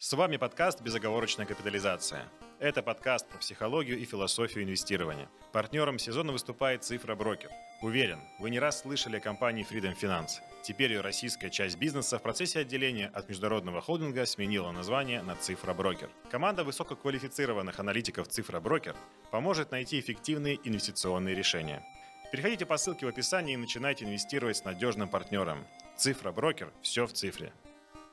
С вами подкаст «Безоговорочная капитализация». Это подкаст про психологию и философию инвестирования. Партнером сезона выступает «Цифра Брокер». Уверен, вы не раз слышали о компании Freedom Finance. Теперь ее российская часть бизнеса в процессе отделения от международного холдинга сменила название на «Цифра Брокер». Команда высококвалифицированных аналитиков «Цифра Брокер» поможет найти эффективные инвестиционные решения. Переходите по ссылке в описании и начинайте инвестировать с надежным партнером. «Цифра Брокер» – все в цифре.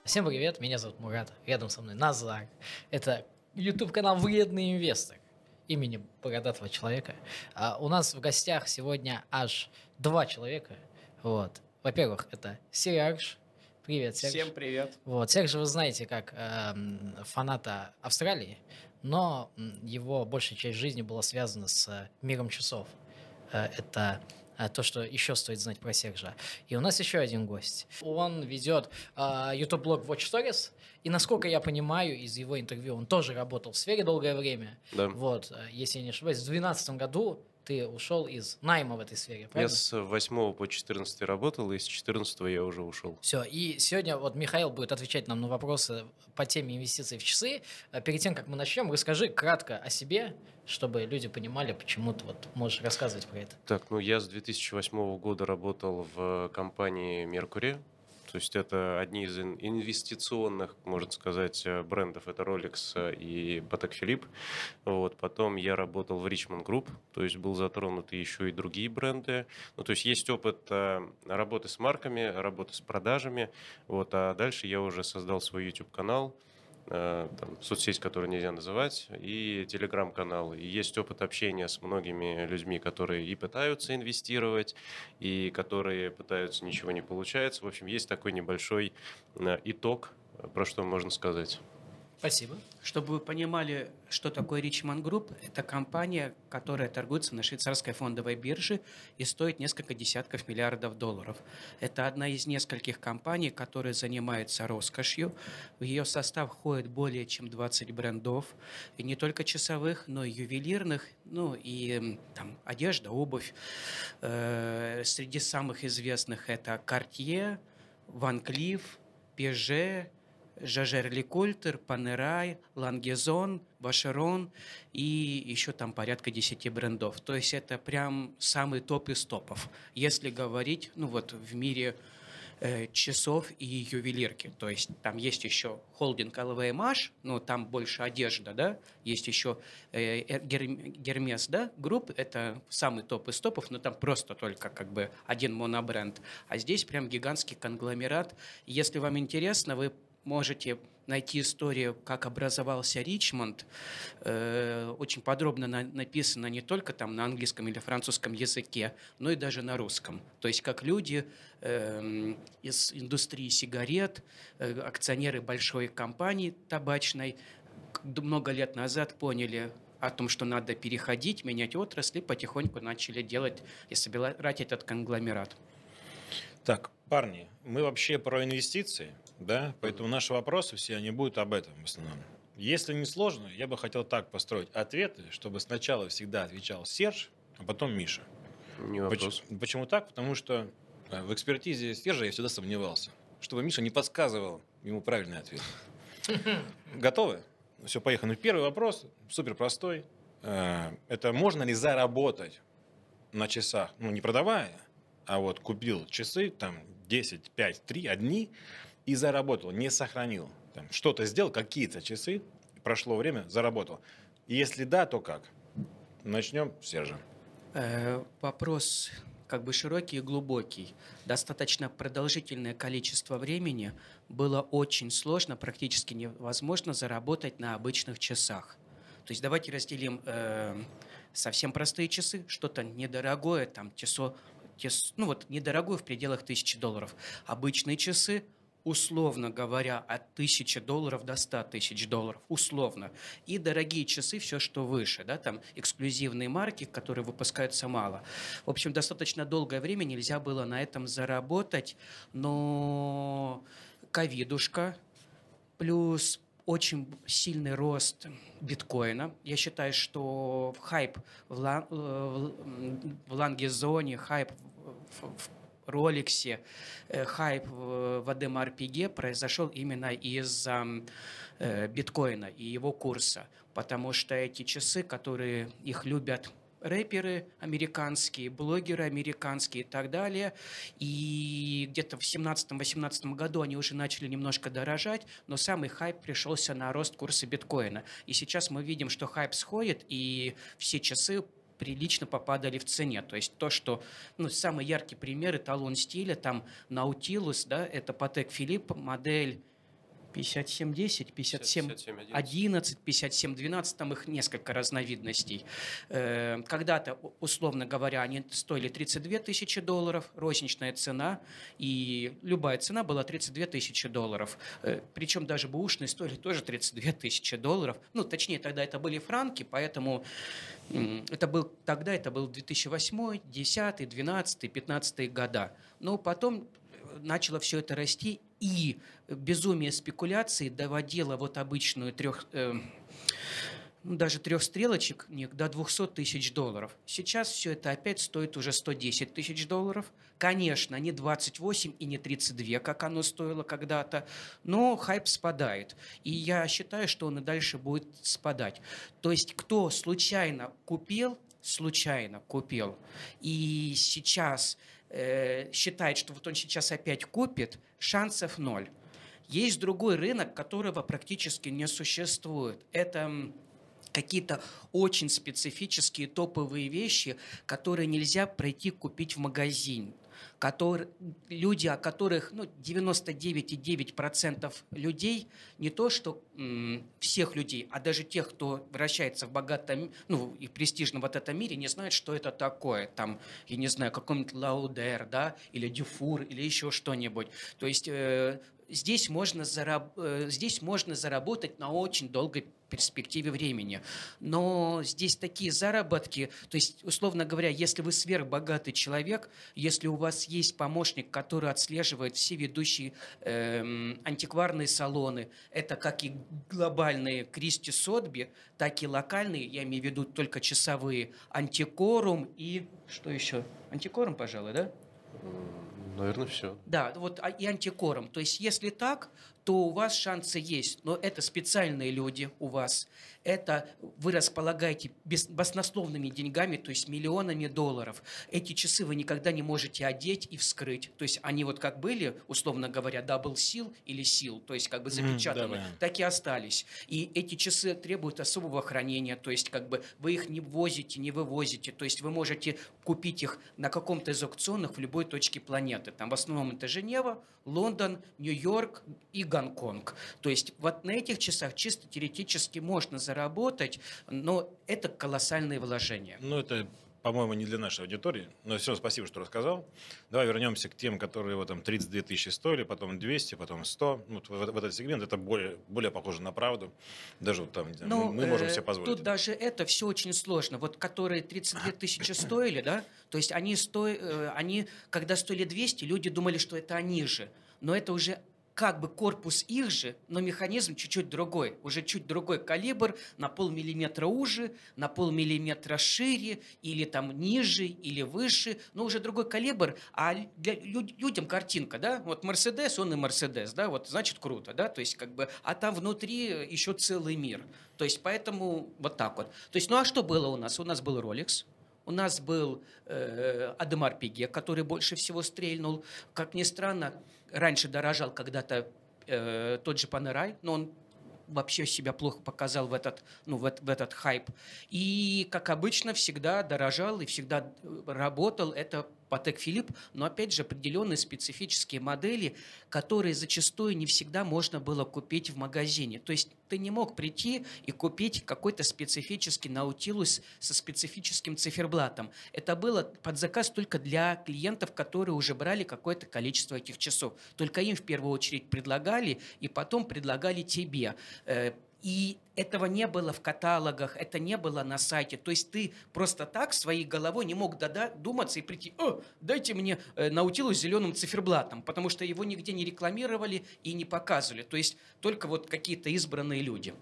Всем привет, меня зовут Мурат, рядом со мной Назар. Это YouTube-канал «Вредный инвестор» имени бородатого человека. А у нас в гостях сегодня аж два человека. Вот. Во-первых, это Серж. Привет, Серж. Всем привет. Вот. Серж вы знаете как э, фаната Австралии, но его большая часть жизни была связана с миром часов. Э, это то, что еще стоит знать про Сержа. И у нас еще один гость. Он ведет uh, YouTube-блог Watch Stories, и, насколько я понимаю из его интервью, он тоже работал в сфере долгое время. Да. Вот, э, если я не ошибаюсь, в 2012 году ты ушел из найма в этой сфере, правильно? Я с 8 по 14 работал, и с 14 я уже ушел. Все, и сегодня вот Михаил будет отвечать нам на вопросы по теме инвестиций в часы. А перед тем, как мы начнем, расскажи кратко о себе, чтобы люди понимали, почему ты вот можешь рассказывать про это. Так, ну я с 2008 года работал в компании Mercury, то есть это одни из инвестиционных, можно сказать, э, брендов. Это Rolex э, и Patek Philippe. Вот. Потом я работал в Richmond Group, то есть был затронут еще и другие бренды. Ну, то есть есть опыт э, работы с марками, работы с продажами. Вот. А дальше я уже создал свой YouTube-канал, там, соцсеть, которую нельзя называть, и телеграм-канал. И есть опыт общения с многими людьми, которые и пытаются инвестировать, и которые пытаются, ничего не получается. В общем, есть такой небольшой э, итог, про что можно сказать. Спасибо. Чтобы вы понимали, что такое Richmond Group, это компания, которая торгуется на швейцарской фондовой бирже и стоит несколько десятков миллиардов долларов. Это одна из нескольких компаний, которая занимается роскошью. В ее состав входит более чем 20 брендов, и не только часовых, но и ювелирных, ну и там одежда, обувь. Э, среди самых известных это Cartier, Van Cleef, Peugeot, Жажерли Кольтер, Панерай, Лангезон, Вашерон и еще там порядка 10 брендов. То есть это прям самый топ из топов. Если говорить, ну вот в мире э, часов и ювелирки. То есть там есть еще холдинг LVMH, но там больше одежда, да. Есть еще э, Гермес, да, групп, это самый топ из топов, но там просто только как бы один монобренд. А здесь прям гигантский конгломерат. Если вам интересно, вы можете найти историю, как образовался Ричмонд. Э, очень подробно на, написано не только там на английском или французском языке, но и даже на русском. То есть как люди э, из индустрии сигарет, э, акционеры большой компании табачной, много лет назад поняли о том, что надо переходить, менять отрасли, потихоньку начали делать и собирать этот конгломерат. Так, парни, мы вообще про инвестиции, да, поэтому наши вопросы все, они будут об этом в основном. Если не сложно, я бы хотел так построить ответы, чтобы сначала всегда отвечал Серж, а потом Миша. Не вопрос. Почему, почему так? Потому что э, в экспертизе Сержа я всегда сомневался, чтобы Миша не подсказывал ему правильный ответ. Готовы? Все, поехали. Ну, первый вопрос, супер простой. Э, это можно ли заработать на часах, ну, не продавая, а вот купил часы, там, 10, 5, 3, одни, и заработал, не сохранил. Там, что-то сделал, какие-то часы, прошло время, заработал. Если да, то как? Начнем Сержа. Э, вопрос как бы широкий и глубокий. Достаточно продолжительное количество времени было очень сложно, практически невозможно заработать на обычных часах. То есть давайте разделим э, совсем простые часы, что-то недорогое, там часо ну вот недорогой в пределах тысячи долларов. Обычные часы условно говоря, от тысячи долларов до 100 тысяч долларов, условно. И дорогие часы, все, что выше, да, там эксклюзивные марки, которые выпускаются мало. В общем, достаточно долгое время нельзя было на этом заработать, но ковидушка, плюс очень сильный рост биткоина. Я считаю, что хайп в, лан, э, в лангезоне, хайп в, в Rolex, э, хайп в ADM RPG произошел именно из-за э, биткоина и его курса, потому что эти часы, которые их любят рэперы американские, блогеры американские и так далее. И где-то в 17-18 году они уже начали немножко дорожать, но самый хайп пришелся на рост курса биткоина. И сейчас мы видим, что хайп сходит, и все часы прилично попадали в цене. То есть то, что, ну, самый яркий пример, эталон стиля, там Nautilus, да, это Patek Philippe, модель 5710, 57, 57, 11, 57, 12, там их несколько разновидностей. Э, Когда-то, условно говоря, они стоили 32 тысячи долларов, розничная цена, и любая цена была 32 тысячи долларов. Э, Причем даже бэушные стоили тоже 32 тысячи долларов. Ну, точнее, тогда это были франки, поэтому это был, тогда это был 2008, 10, 12, 15 года. Но потом э, начало все это расти, и безумие спекуляций доводило вот обычную трех, э, ну, даже трех стрелочек до 200 тысяч долларов. Сейчас все это опять стоит уже 110 тысяч долларов. Конечно, не 28 и не 32, как оно стоило когда-то, но хайп спадает. И я считаю, что он и дальше будет спадать. То есть кто случайно купил, случайно купил, и сейчас э, считает, что вот он сейчас опять купит, шансов ноль. Есть другой рынок, которого практически не существует. Это какие-то очень специфические топовые вещи, которые нельзя пройти купить в магазин. Которые, люди, о которых ну, 99,9% людей, не то что м, всех людей, а даже тех, кто вращается в богатом ну, и престижном вот этом мире, не знают, что это такое. Там, я не знаю, какой-нибудь Лаудер, да, или Дюфур, или еще что-нибудь. То есть э, здесь можно, зараб- э, здесь можно заработать на очень долгой перспективе времени. Но здесь такие заработки, то есть, условно говоря, если вы сверхбогатый человек, если у вас есть помощник, который отслеживает все ведущие эм, антикварные салоны, это как и глобальные Кристи Сотби, так и локальные, я имею в виду только часовые, Антикорум и что еще? Антикорум, пожалуй, да? Наверное, все. Да, вот а- и антикором. То есть, если так, то у вас шансы есть. Но это специальные люди у вас. Это вы располагаете баснословными деньгами, то есть миллионами долларов. Эти часы вы никогда не можете одеть и вскрыть. То есть они вот как были, условно говоря, double seal или seal, то есть как бы запечатаны, да, понятно. так и остались. И эти часы требуют особого хранения, то есть как бы вы их не возите, не вывозите, то есть вы можете купить их на каком-то из аукционов в любой точке планеты. Там в основном это Женева, Лондон, Нью-Йорк и Гонконг. То есть вот на этих часах чисто теоретически можно заработать, но это колоссальные вложения. Ну, это, по-моему, не для нашей аудитории. Но все, спасибо, что рассказал. Давай вернемся к тем, которые вот, там 32 тысячи стоили, потом 200, потом 100. Ну, Вот в, в этот сегмент это более, более похоже на правду. Даже вот там Ну, мы, мы можем э, себе позволить. Тут даже это все очень сложно. Вот которые 32 тысячи стоили, да, то есть они, сто... э, они, когда стоили 200, люди думали, что это они же. Но это уже как бы корпус их же, но механизм чуть-чуть другой. Уже чуть другой калибр, на полмиллиметра уже, на полмиллиметра шире, или там ниже, или выше, но уже другой калибр. А для лю- людям картинка, да, вот Мерседес, он и Мерседес, да, вот значит круто, да, то есть как бы, а там внутри еще целый мир. То есть поэтому вот так вот. То есть, ну а что было у нас? У нас был Rolex, у нас был э, Адемар Пиге, который больше всего стрельнул. Как ни странно, раньше дорожал когда-то э, тот же Панерай, но он вообще себя плохо показал в этот, ну, в, в этот хайп. И, как обычно, всегда дорожал и всегда э, работал это Патек Филипп, но, опять же, определенные специфические модели, которые зачастую не всегда можно было купить в магазине. То есть ты не мог прийти и купить какой-то специфический наутилус со специфическим циферблатом. Это было под заказ только для клиентов, которые уже брали какое-то количество этих часов. Только им в первую очередь предлагали, и потом предлагали тебе. И этого не было в каталогах, это не было на сайте. То есть ты просто так своей головой не мог додуматься и прийти, о, дайте мне э, наутилус с зеленым циферблатом, потому что его нигде не рекламировали и не показывали. То есть только вот какие-то избранные люди.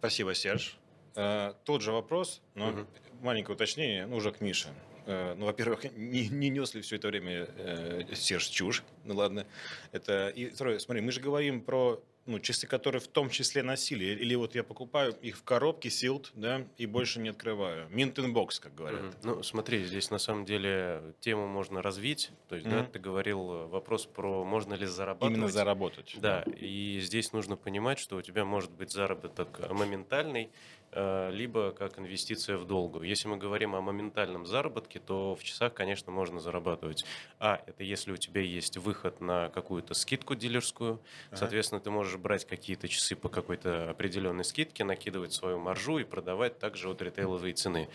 Спасибо, Серж. Э, Тот же вопрос, но Мгм. маленькое уточнение, ну, уже к Мише. э, ну, во-первых, не, не нес ли все это время э, Серж чушь, ну ладно. Это, и второе, смотри, мы же говорим про ну, часы, которые в том числе носили. Или вот я покупаю их в коробке Sealed, да, и больше не открываю. Mint in box, как говорят. Мгм. Ну, смотри, здесь на самом деле тему можно развить. То есть, да, Мгм. ты говорил э, вопрос про можно ли зарабатывать. Именно заработать. Да, и здесь нужно понимать, что у тебя может быть заработок э, моментальный, э, либо как инвестиция в долгую. Если мы говорим о моментальном заработке, то в часах, конечно, можно зарабатывать. А, это если у тебя есть выход на какую-то скидку дилерскую, Ага. соответственно, ты можешь брать какие-то часы по какой-то определенной скидке, накидывать свою маржу и продавать также от ритейловой цены.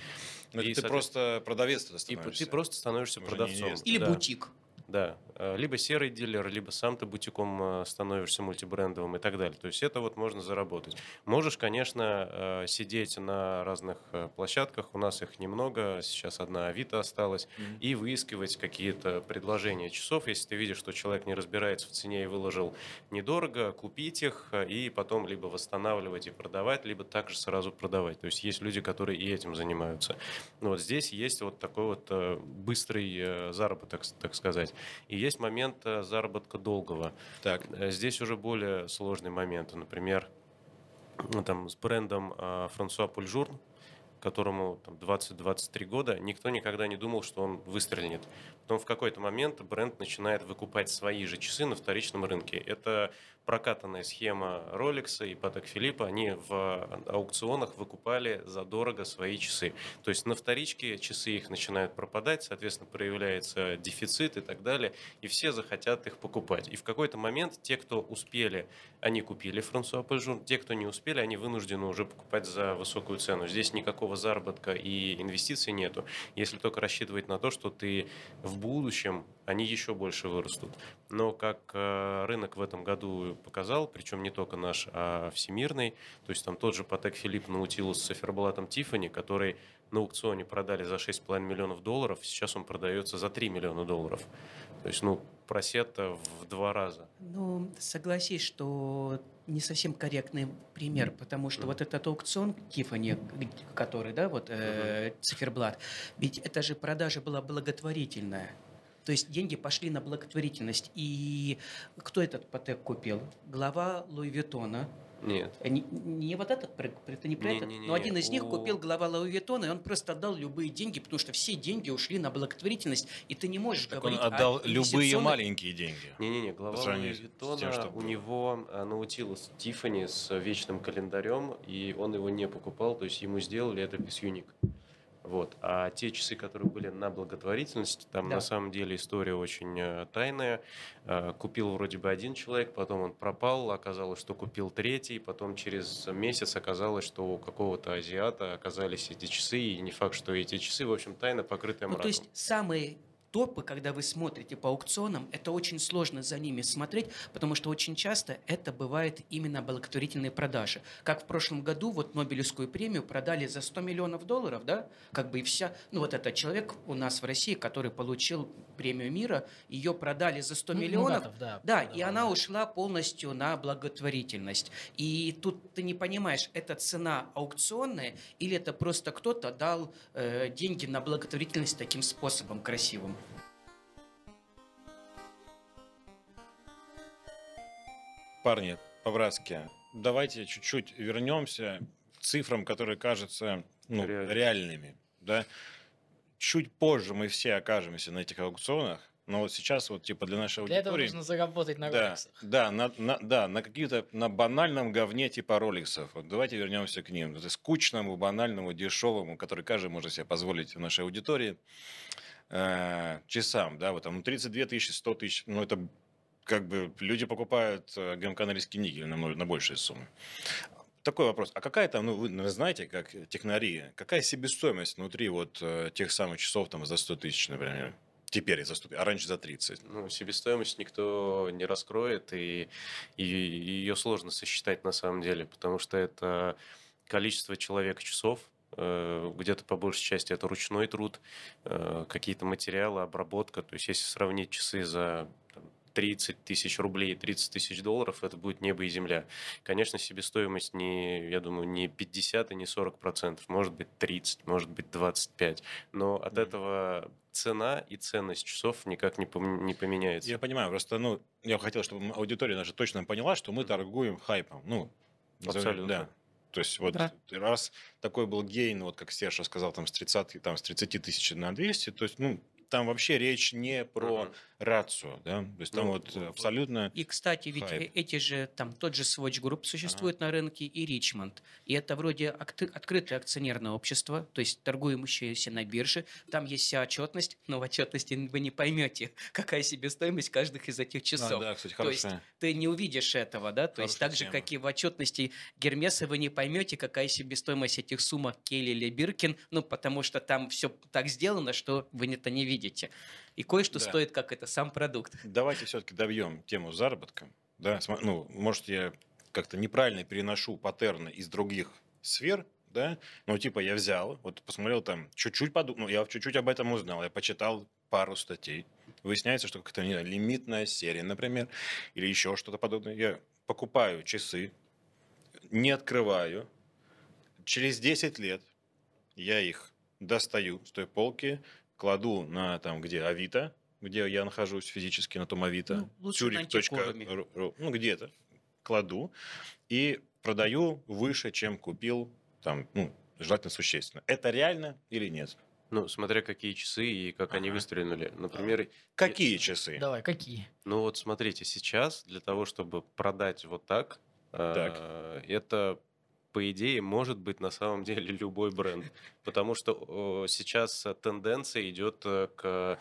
Ну, это И, ты соответ- просто продавец И становишься. ты просто становишься Уже продавцом. Или Да. бутик. Да, э, либо серый дилер, либо сам ты бутиком э, становишься мультибрендовым и так далее. То есть это вот можно заработать. Можешь, конечно, э, сидеть на разных площадках, у нас их немного, сейчас одна Авито осталась, Мгм. и выискивать какие-то предложения часов. Если ты видишь, что человек не разбирается в цене и выложил недорого, купить их и потом либо восстанавливать и продавать, либо также сразу продавать. То есть есть люди, которые и этим занимаются. Ну, вот здесь есть вот такой вот быстрый заработок, так сказать. И есть момент э, заработка долгого. Так. Э, Здесь уже более сложный момент. Например, ну, там, с брендом Франсуа Пульжур, которому там, 20-23 года, никто никогда не думал, что он выстрелит. Потом в какой-то момент бренд начинает выкупать свои же часы на вторичном рынке. Это прокатанная схема Rolex и Patek Philippe. Они в аукционах выкупали задорого свои часы. То есть на вторичке часы их начинают пропадать, соответственно, проявляется дефицит и так далее, и все захотят их покупать. И в какой-то момент те, кто успели, они купили Франсуа Пельжур, те, кто не успели, они вынуждены уже покупать за высокую цену. Здесь никакого заработка и инвестиций нету, если только рассчитывать на то, что ты в будущем они еще больше вырастут. Но как э, рынок в этом году показал, причем не только наш, а всемирный, то есть там тот же Patek Philippe Nautilus с циферблатом Tiffany, который на аукционе продали за 6,5 миллионов долларов, сейчас он продается за 3 миллиона долларов. То есть, ну, просед в два раза. Ну, согласись, что не совсем корректный пример, потому что Мгм. вот этот аукцион Тифани, который, да, вот э, циферблат, ведь это же продажа была благотворительная. То есть деньги пошли на благотворительность. И кто этот патек купил? Глава Луи Виттона. Нет. Э, Не, не вот этот, это не про Не- этот, не- не- но один не. из них У- купил глава Луи Виттона, и он просто отдал любые деньги, потому что все деньги ушли на благотворительность, и ты не можешь Так он говорить о отдал любые инвестиционных- маленькие деньги. Не-не-не, глава Луи с тем, Виттона, что у него а, научилась Тифани с вечным календарем, и он его не покупал, то есть ему сделали это без юник. Вот. А те часы, которые были на благотворительность, там Да. на самом деле история очень э, тайная. Э, Купил вроде бы один человек, потом он пропал, оказалось, что купил третий, потом через месяц оказалось, что у какого-то азиата оказались эти часы, и не факт, что эти часы, в общем, тайно покрытые Ну, мраком. то есть самые топы, когда вы смотрите по аукционам, это очень сложно за ними смотреть, потому что очень часто это бывает именно благотворительные продажи. Как в прошлом году вот Нобелевскую премию продали за 100 миллионов долларов, да, как бы и вся, ну вот этот человек у нас в России, который получил премию мира, ее продали за 100 Ну, миллионов, Муратов, да. да, и она ушла полностью на благотворительность. И тут ты не понимаешь, это цена аукционная или это просто кто-то дал э, деньги на благотворительность таким способом красивым. Парни, по-братски, давайте чуть-чуть вернемся к цифрам, которые кажутся ну, Реально. реальными. Да? Чуть позже мы все окажемся на этих аукционах, но вот сейчас вот типа для нашей Для этого аудитории... нужно заработать на да, роликсах. да, на, на- да, на какие-то, на банальном говне типа роликсов. Вот давайте вернемся к ним. Это скучному, банальному, дешевому, который каждый может себе позволить в нашей аудитории, э, часам, да, вот там ну, 32 тысячи, 100 тысяч, ну это как бы люди покупают э, Норильский никель на, на большие суммы. Такой вопрос. А какая там, ну вы наверное, знаете, как технари, какая себестоимость внутри вот э, тех самых часов там за 100 тысяч, например? Теперь за 100 тысяч, а раньше за 30. Ну, себестоимость никто не раскроет, и, и ее сложно сосчитать на самом деле, потому что это количество человек часов, э, где-то по большей части это ручной труд, какие-то материалы, обработка. То есть если сравнить часы за 30 тысяч рублей, 30 тысяч долларов, это будет небо и земля. Конечно, себестоимость не, я думаю, не 50 и не 40 процентов, может быть 30, может быть 25, но от Мгм. этого цена и ценность часов никак не, пом- не поменяется. Я понимаю, просто, ну, я хотел, чтобы аудитория наша точно поняла, что мы торгуем хайпом. Ну, Абсолютно. Да. То есть вот Да. раз такой был гейн, вот как Серж сказал, там с 30, там, с 30 тысяч на 200, то есть, ну, там вообще речь не про Мгм. Рацию, да, то есть там Ну, вот абсолютно... И, кстати, ведь Хайп. эти же, там, тот же Swatch Group существует на рынке, и Ричмонд. И это вроде акты- открытое акционерное общество, то есть торгуемоеся на бирже. Там есть вся отчетность, но в отчетности вы не поймете, какая себестоимость каждых из этих А, часов. да, кстати, То есть хорошая. ты не увидишь этого, да? То есть Хорошая так же, тема. как и в отчетности Гермеса, вы не поймете, какая себестоимость этих сумок Келли или Биркин, ну, потому что там все так сделано, что вы это не видите. И кое-что Да. стоит, как это, сам продукт. Давайте все-таки добьем тему заработка. Да, ну, может, я как-то неправильно переношу паттерны из других сфер, да, ну, типа, я взял, вот посмотрел там, чуть-чуть подумал, ну, я чуть-чуть об этом узнал, я почитал пару статей. Выясняется, что какая-то не знаю, лимитная серия, например, или еще что-то подобное. Я покупаю часы, не открываю, через 10 лет я их достаю с той полки, кладу на там, где Авито, где я нахожусь физически на том Авито, Ну. Тюрик.ру, ну где-то, кладу и продаю выше, чем купил, там, ну, желательно существенно. Это реально или нет? Ну, смотря какие часы и как они Ага. выстрелили. Например, Какие часы? Давай, какие? Ну вот смотрите, сейчас для того, чтобы продать вот так, Так. э, это по идее может быть на самом деле любой бренд, потому что э, сейчас э, тенденция идет э, к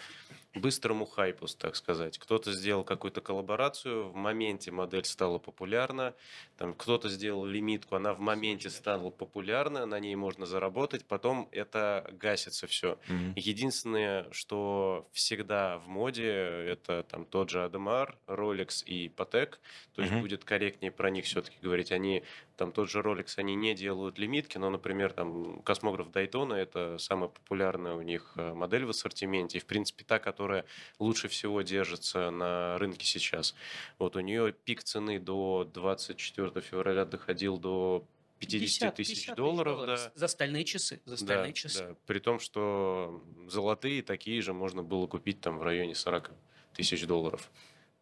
быстрому хайпу, так сказать. Кто-то сделал какую-то коллаборацию, в моменте модель стала популярна, там кто-то сделал лимитку, она в моменте стала популярна, на ней можно заработать, потом это гасится все. Мгм. Единственное, что всегда в моде, это там тот же Ademar, Rolex и Patek. То есть Мгм. будет корректнее про них все-таки говорить. Они, там тот же Rolex, они не делают лимитки, но, например, там космограф Daytona это самая популярная у них э, модель в ассортименте. И, в принципе, та, которая лучше всего держится на рынке сейчас. Вот у нее пик цены до 24 февраля доходил до 50 тысяч долларов, да. За стальные часы. За стальные часы. Да, при том, что золотые такие же можно было купить там в районе 40 тысяч долларов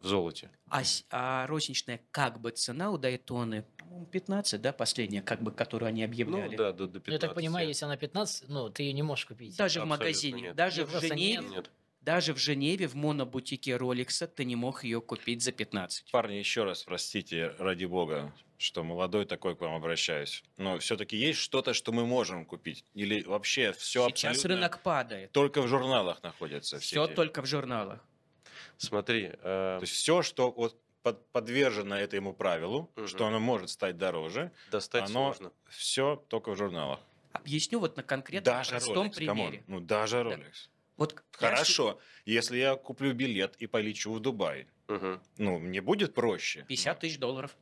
золоте. А, а розничная как бы цена у Дайтоны, по-моему, 15, да, последняя, как бы, которую они объявляли. Ну да, до, до 15. Ну, я так понимаю, если она 15, ну, ты ее не можешь купить. Даже в Абсолютно магазине, нет. даже Её в Женеве, нет. Нет. даже в Женеве в монобутике Роликса ты не мог ее купить за 15. Парни, еще раз простите, ради бога, что молодой такой к вам обращаюсь. Но все-таки есть что-то, что мы можем купить? Или вообще все Сейчас абсолютно рынок падает. только в журналах находится? Все эти- только в журналах. Смотри, э, То есть все, что вот под- подвержено этому правилу, Мгм. что оно может стать дороже, достать оно сложно. все только в журналах. Объясню вот на конкретном даже простом Rolex, come on. примере. Ну даже Rolex. Вот я Хорошо, если я куплю билет и полечу в Дубай, Мгм. ну мне будет проще. 50 тысяч долларов.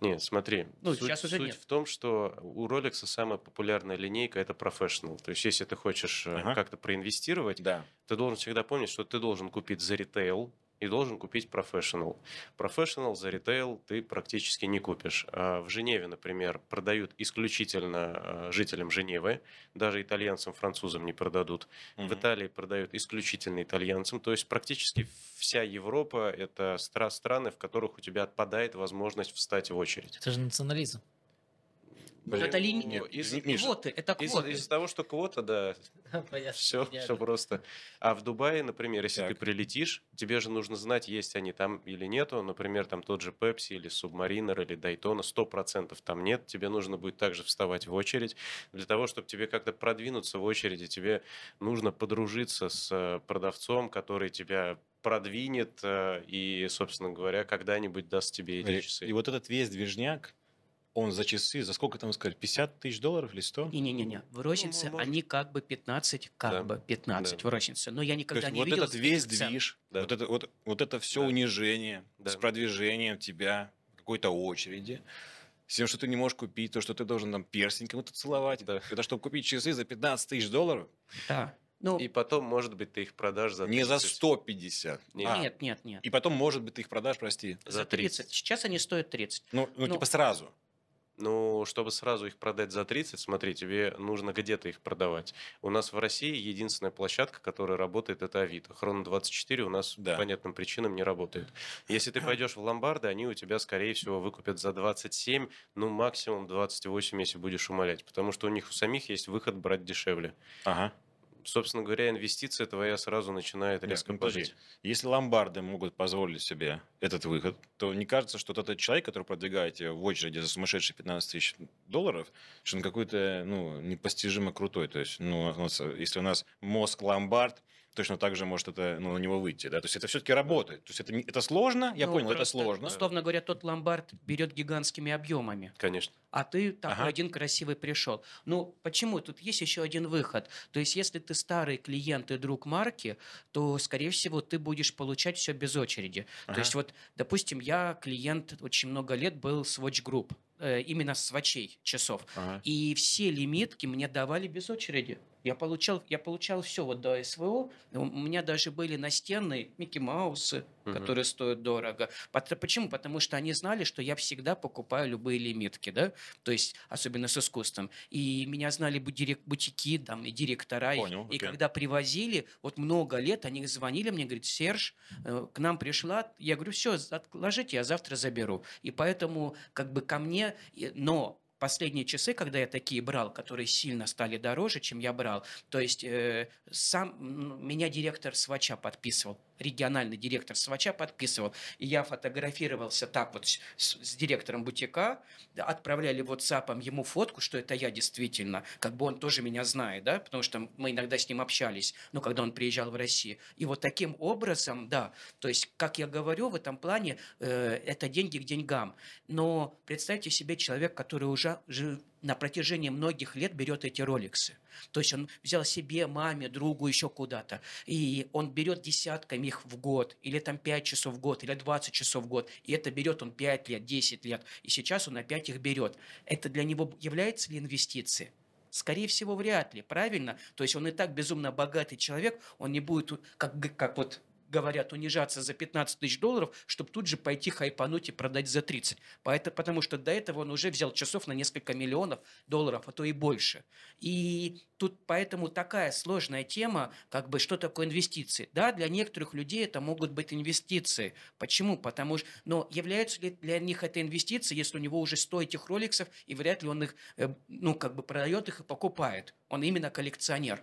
Нет, смотри. Ну, суть, сейчас уже суть нет. в том, что у Rolex самая популярная линейка это Professional. То есть, если ты хочешь э, Ага. как-то проинвестировать, Да. ты должен всегда помнить, что ты должен купить за ритейл и должен купить Professional. Professional за ритейл ты практически не купишь. А В Женеве, например, продают исключительно э, жителям Женевы, даже итальянцам, французам не продадут. В Мгм. Италии продают исключительно итальянцам. То есть практически вся Европа – это стра- страны, в которых у тебя отпадает возможность встать в очередь. Это же национализм. Вот это ли- Нет, из- Ми- Миша, Квоты, это Из- квоты. Из-за того, что квота, да, Понятно. все, все просто. А в Дубае, например, если ты Так. прилетишь, тебе же нужно знать, есть они там или нету. Например, там тот же Пепси или Субмаринер или Дайтона, сто процентов там нет. Тебе нужно будет также вставать в очередь. Для того, чтобы тебе как-то продвинуться в очереди, тебе нужно подружиться с э, продавцом, который тебя продвинет э, и, собственно говоря, когда-нибудь даст тебе эти И часы. вот этот весь движняк, он за часы, за сколько там сказали, 50 тысяч долларов или 100? Не-не-не, в рознице Ну, может. они как бы 15, как Да. бы 15 Да. в рознице. Но я То никогда есть не вот видел этот весь цен. движ, Да. вот, это, вот, вот это все Да. унижение Да. с продвижением тебя в какой-то очереди, с тем, что ты не можешь купить, то, что ты должен там перстень кому-то целовать. Да. Это чтобы купить часы за 15 тысяч долларов? Да. Ну, И потом, может быть, ты их продашь за Не за 30. 150. Нет. А, нет, нет, нет. И потом, может быть, ты их продашь, прости. За 30. Сейчас они стоят 30. Ну, ну, Ну, типа сразу. Ну, чтобы сразу их продать за 30, смотри, тебе нужно где-то их продавать. У нас в России единственная площадка, которая работает, это Авито. Хрона 24 у нас Да. по понятным причинам не работает. Если ты пойдешь в ломбарды, они у тебя, скорее всего, выкупят за 27, ну, максимум 28, если будешь умолять. Потому что у них у самих есть выход брать дешевле. Ага. Собственно говоря, инвестиция твоя сразу начинает Нет, резко ну, подожди. падать. Если ломбарды могут позволить себе этот выход, то не кажется, что тот человек, который продвигает тебя в очереди за сумасшедшие 15 тысяч долларов, что он какой-то ну, непостижимо крутой. То есть, ну, если у нас мозг ломбард, точно так же может это, ну, на него выйти. Да? То есть это все-таки работает. То есть это, это сложно, я Ну, понял, это сложно. Условно говоря, тот ломбард берет гигантскими объемами. Конечно. А ты такой Ага. один красивый пришел. Ну, почему? Тут есть еще один выход. То есть, если ты старый клиент и друг марки, то, скорее всего, ты будешь получать все без очереди. Ага. То есть, вот, допустим, я клиент очень много лет был Swatch Group, э, именно свачей часов. Ага. И все лимитки мне давали без очереди. Я получал, я получал все вот до СВО. У меня даже были настенные Микки Маусы, Мгм. которые стоят дорого. Почему? Потому что они знали, что я всегда покупаю любые лимитки, да, то есть особенно с искусством. И меня знали бутики, там, и директора. Понял, и окей. когда привозили, вот много лет, они звонили мне, говорят, Серж, э, к нам пришла, я говорю, все, отложите, я завтра заберу. И поэтому как бы ко мне, и- но последние часы, когда я такие брал, которые сильно стали дороже, чем я брал, то есть э, сам меня директор Свача подписывал, региональный директор Свача подписывал, и я фотографировался так вот с, с- директором бутика, отправляли WhatsApp ему фотку, что это я действительно, как бы он тоже меня знает, да, потому что мы иногда с ним общались, ну, когда он приезжал в Россию. И вот таким образом, да, то есть, как я говорю, в этом плане э, это деньги к деньгам. Но представьте себе человек, который уже на протяжении многих лет берет эти роликсы. То есть он взял себе, маме, другу, еще куда-то. И он берет десятками их в год, или там 5 часов в год, или 20 часов в год. И это берет он 5 лет, 10 лет. И сейчас он опять их берет. Это для него является ли инвестицией? Скорее всего, вряд ли, правильно? То есть он и так безумно богатый человек, он не будет, как, как вот говорят, унижаться за 15 тысяч долларов, чтобы тут же пойти хайпануть и продать за 30. Поэтому, потому что до этого он уже взял часов на несколько миллионов долларов, а то и больше. И тут поэтому такая сложная тема, как бы, что такое инвестиции. Да, для некоторых людей это могут быть инвестиции. Почему? Потому что, но являются ли для них это инвестиции, если у него уже 100 этих роликсов, и вряд ли он их, э, ну, как бы продает их и покупает. Он именно коллекционер.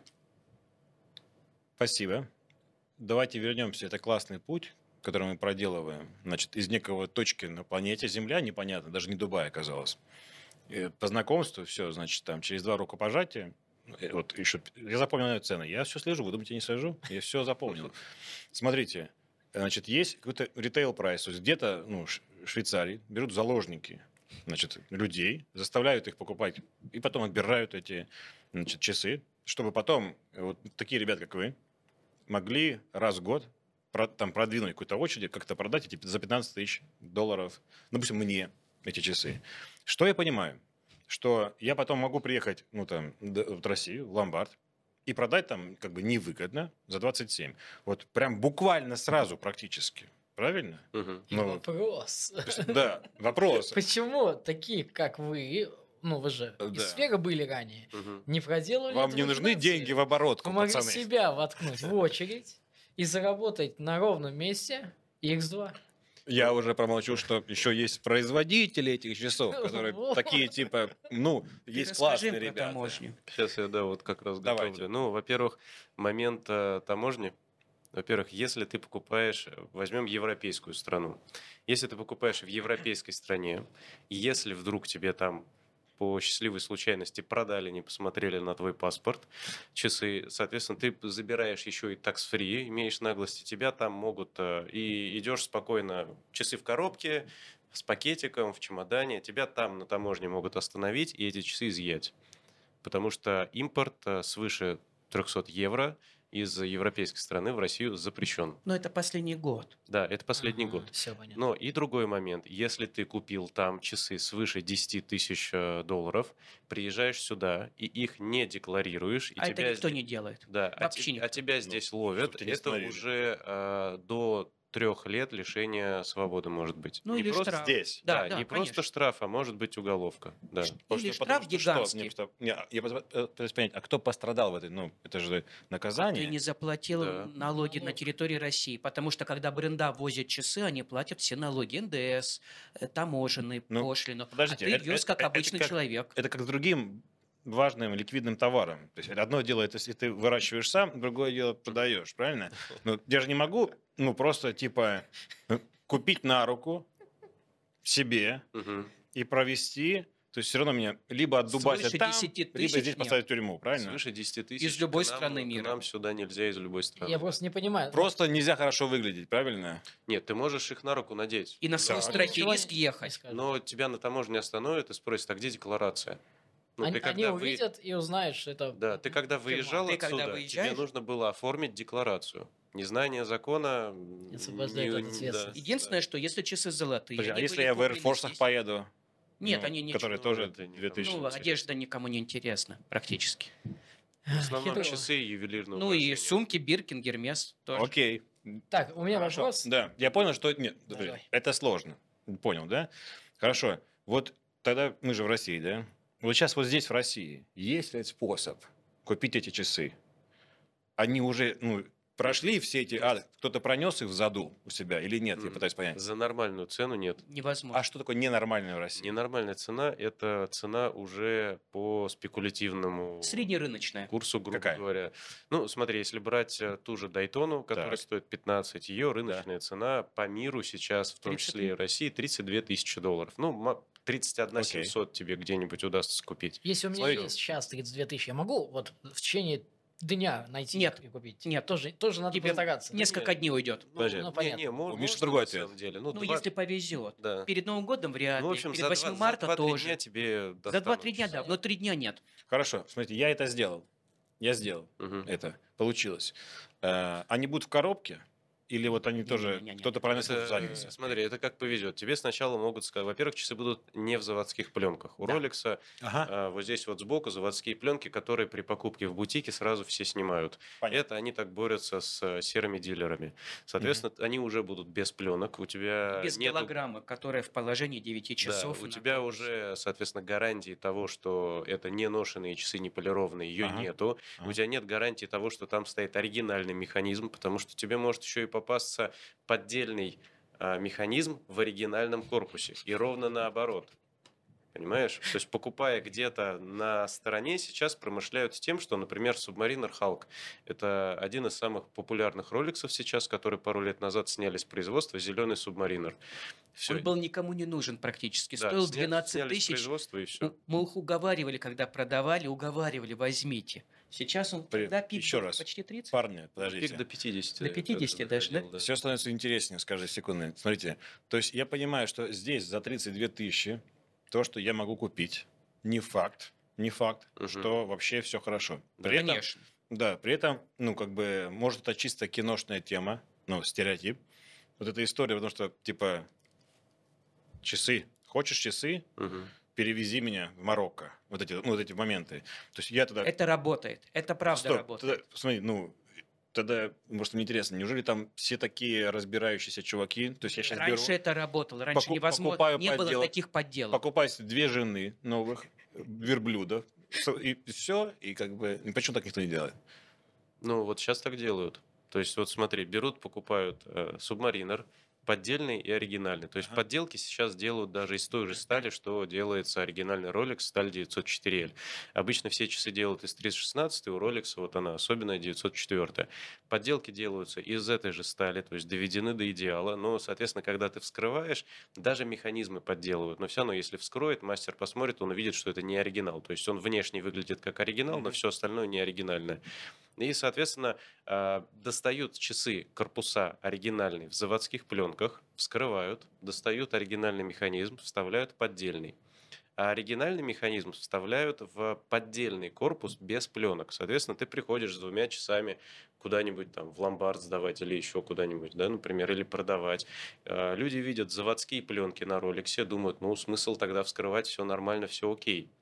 Спасибо. Давайте вернемся. Это классный путь, который мы проделываем. Значит, из некого точки на планете Земля, непонятно, даже не Дубай оказалось. Э, По знакомству, все, значит, там через два рукопожатия, э, вот еще, я запомнил наверное, цены. Я все слежу, вы думаете, я не слежу? Я все запомнил. Смотрите, значит, есть какой-то retail price, то есть где-то, ну, Швейцарии берут заложники, значит, людей, заставляют их покупать, и потом отбирают эти, значит, часы, чтобы потом э, вот такие ребята, как вы, могли раз в год про- там продвинуть какую-то очередь, как-то продать эти за 15 тысяч долларов, допустим, мне эти часы. Что я понимаю? Что я потом могу приехать, ну, там, в Россию, в ломбард, и продать там как бы невыгодно за 27. Вот прям буквально сразу практически. Правильно? И Ну, вопрос. Да, вопрос. Почему такие, как вы, ну вы же Да. из сферы были ранее, Мгм. не проделали Вам не нужны деньги в оборотку, Вы могли пацаны. себя воткнуть в очередь и заработать на ровном месте X2. Я уже промолчу, что еще есть производители этих часов, которые такие типа, ну, есть классные ребята. Сейчас я, да, вот как раз Давайте. готовлю. Ну, во-первых, момент э, таможни. Во-первых, если ты покупаешь, э, возьмем европейскую страну. Если ты покупаешь в европейской стране, если вдруг тебе там по счастливой случайности продали, не посмотрели на твой паспорт, часы, соответственно, ты забираешь еще и такс-фри, имеешь наглости, тебя там могут, э, и идешь спокойно, часы в коробке, с пакетиком, в чемодане, тебя там на таможне могут остановить и эти часы изъять. Потому что импорт э, свыше 300 евро из европейской страны в Россию запрещен. Но это последний год. Да, это последний год. Все понятно. Но и другой момент. Если ты купил там часы свыше 10 тысяч э, долларов, приезжаешь сюда и их не декларируешь, и а это тебя никто зде- не делает. Да, а, Вообще те- никто. а тебя здесь ловят, чтоб тебя не это уже э, до трех лет лишения свободы может быть. Ну не или просто штраф. Здесь. Да, Да, да, не просто конечно. штраф, а может быть уголовка. Да. Потому Или что- штраф потому что что? гигантский. Не, просто- не, я пытаюсь- э, понять, а кто пострадал в этой? Ну, это же Ты наказание. не заплатил Да. налоги на территории России, потому что когда бренда возят часы, они платят все налоги, НДС, э, таможенные, Ну, пошлину. подождите, а ты это- вез это- как это обычный как- человек. Это как с другим важным ликвидным товаром. То есть одно дело, это если ты выращиваешь сам, другое дело продаешь, правильно? Но я же не могу, ну, просто типа купить на руку себе и провести. То есть все равно меня либо отдубасят там, 10 либо тысяч здесь нет. поставить в тюрьму, правильно? Свыше 10 тысяч. Из любой нам- страны мира. Нам сюда нельзя из любой страны. Я просто не понимаю. Просто нельзя хорошо выглядеть, правильно? Нет, ты можешь их на руку надеть. И на свой Да. страх и Ничего риск ехать. Но тебя на таможне остановят и спросят, а где декларация? Ну, они, ты когда они вы- увидят и узнают, что это... Да, ты когда выезжал Ты когда отсюда, выезжаешь- тебе нужно было оформить декларацию. Незнание закона... Не освобождает от не- ответственности. Единственное, что если часы золотые, Подожди, а если я в Air Force здесь- поеду? Нет, ну, они не Которые ну, тоже это никому 2000. Ну, одежда никому не интересна, практически. В основном часы и ювелирные Ну и сумки, Биркин, Гермес тоже. Окей. Так, у меня Хорошо. вопрос. Да, я понял, что нет, Давай. это сложно. Понял, да? Хорошо. Вот тогда мы же в России, да? Вот сейчас вот здесь в России есть ли способ купить эти часы? Они уже, ну, прошли все эти... А, кто-то пронес их в заду у себя или нет? Я пытаюсь понять. За нормальную цену нет. Невозможно. А что такое ненормальное в России? Ненормальная цена – это цена уже по спекулятивному Среднерыночная. курсу, грубо Какая? говоря. Ну, смотри, если брать э, ту же Дайтону, которая Так. стоит 15, ее рыночная цена по миру сейчас, в том 33. числе и в России, 32 тысячи долларов. Ну, 31 Окей. 700 тебе где-нибудь удастся купить. Если у меня Смотри. есть сейчас 32 тысячи, я могу вот в течение дня найти Нет. и купить? Нет. Тоже, тоже надо Тебе постараться. да? Несколько дней уйдет. Подожди. Ну, не, понятно. не, мо- У Миши другой на ответ. самом деле. Ну, Ну, два- если повезет. да. Перед Новым годом вряд Ну, в ли. общем, Перед за 8 два- за марта 2-3 тоже. дня тебе За достанут 2-3 дня, да. Но 3 дня нет. Хорошо, смотрите, я это сделал. Я сделал Мгм. это. Получилось. Э, Они будут в коробке? Или вот они тоже... Не-не-не-не. Кто-то их в э, смотри, это как повезет. Тебе сначала могут сказать, во-первых, часы будут не в заводских пленках. У Да. Ролекса Ага, а, вот здесь вот сбоку заводские пленки, которые при покупке в бутике сразу все снимают. понятно. Это они так борются с серыми дилерами. Соответственно, они уже будут без пленок. У тебя Без нету- килограмма, которая в положении 9 Да, часов. у на тебя корпусе. уже, соответственно, гарантии того, что это не ношенные часы, не полированные, ее Ага. нету. Ага. У тебя нет гарантии того, что там стоит оригинальный механизм, потому что тебе может еще и попасться поддельный а, механизм в оригинальном корпусе. И ровно наоборот. Понимаешь? То есть, покупая где-то на стороне, сейчас промышляют тем, что, например, Submariner Hulk – это один из самых популярных роликсов сейчас, который пару лет назад сняли с производства, «Зеленый Submariner». Все. Он был никому не нужен практически. Да, Стоил сня- 12 сняли с тысяч. производства и все. Мы их уговаривали, когда продавали, уговаривали, возьмите. Сейчас он Привет. когда пик Еще раз. почти 30? Парни, Пик подождите. до 50. До 50 даже, да? Все становится интереснее с каждой секундой. Смотрите, то есть я понимаю, что здесь за 32 тысячи то, что я могу купить, не факт, не факт, Мгм. что вообще все хорошо. Да, При этом, Конечно. да, при этом, ну, как бы, может, это чисто киношная тема, ну, стереотип. Вот эта история, потому что, типа, часы. Хочешь часы? Мгм. Перевези меня в Марокко. Вот эти, ну, вот эти моменты. То есть я тогда... Это работает. Это правда Стоп, работает. тогда, смотри, ну, тогда, может, мне интересно, неужели там все такие разбирающиеся чуваки? То есть я сейчас Раньше это работало. Раньше Поку- невозможно. покупаю Не было подделок. таких подделок. покупаю себе две жены новых, э, верблюдов, и все, и как бы... и Почему так никто не делает? Ну, вот сейчас так делают. То есть, вот смотри, берут, покупают э, субмаринер, поддельный и оригинальный. То есть Ага. подделки сейчас делают даже из той же стали, что делается оригинальный Rolex сталь 904L. Обычно все часы делают из 316, у Rolex вот она особенная 904. Подделки делаются из этой же стали, то есть доведены до идеала. Но, соответственно, когда ты вскрываешь, даже механизмы подделывают. Но все равно, если вскроет, мастер посмотрит, он увидит, что это не оригинал. То есть он внешне выглядит как оригинал, но все остальное не оригинальное. И, соответственно, а, достают часы, корпуса оригинальные в заводских пленках, вскрывают, достают оригинальный механизм, вставляют поддельный. А оригинальный механизм вставляют в поддельный корпус без пленок. Соответственно, ты приходишь с двумя часами куда-нибудь там в ломбард сдавать или еще куда-нибудь, да, например, или продавать. А, Люди видят заводские пленки на роликсе, думают, ну, смысл тогда вскрывать, все нормально, все окей.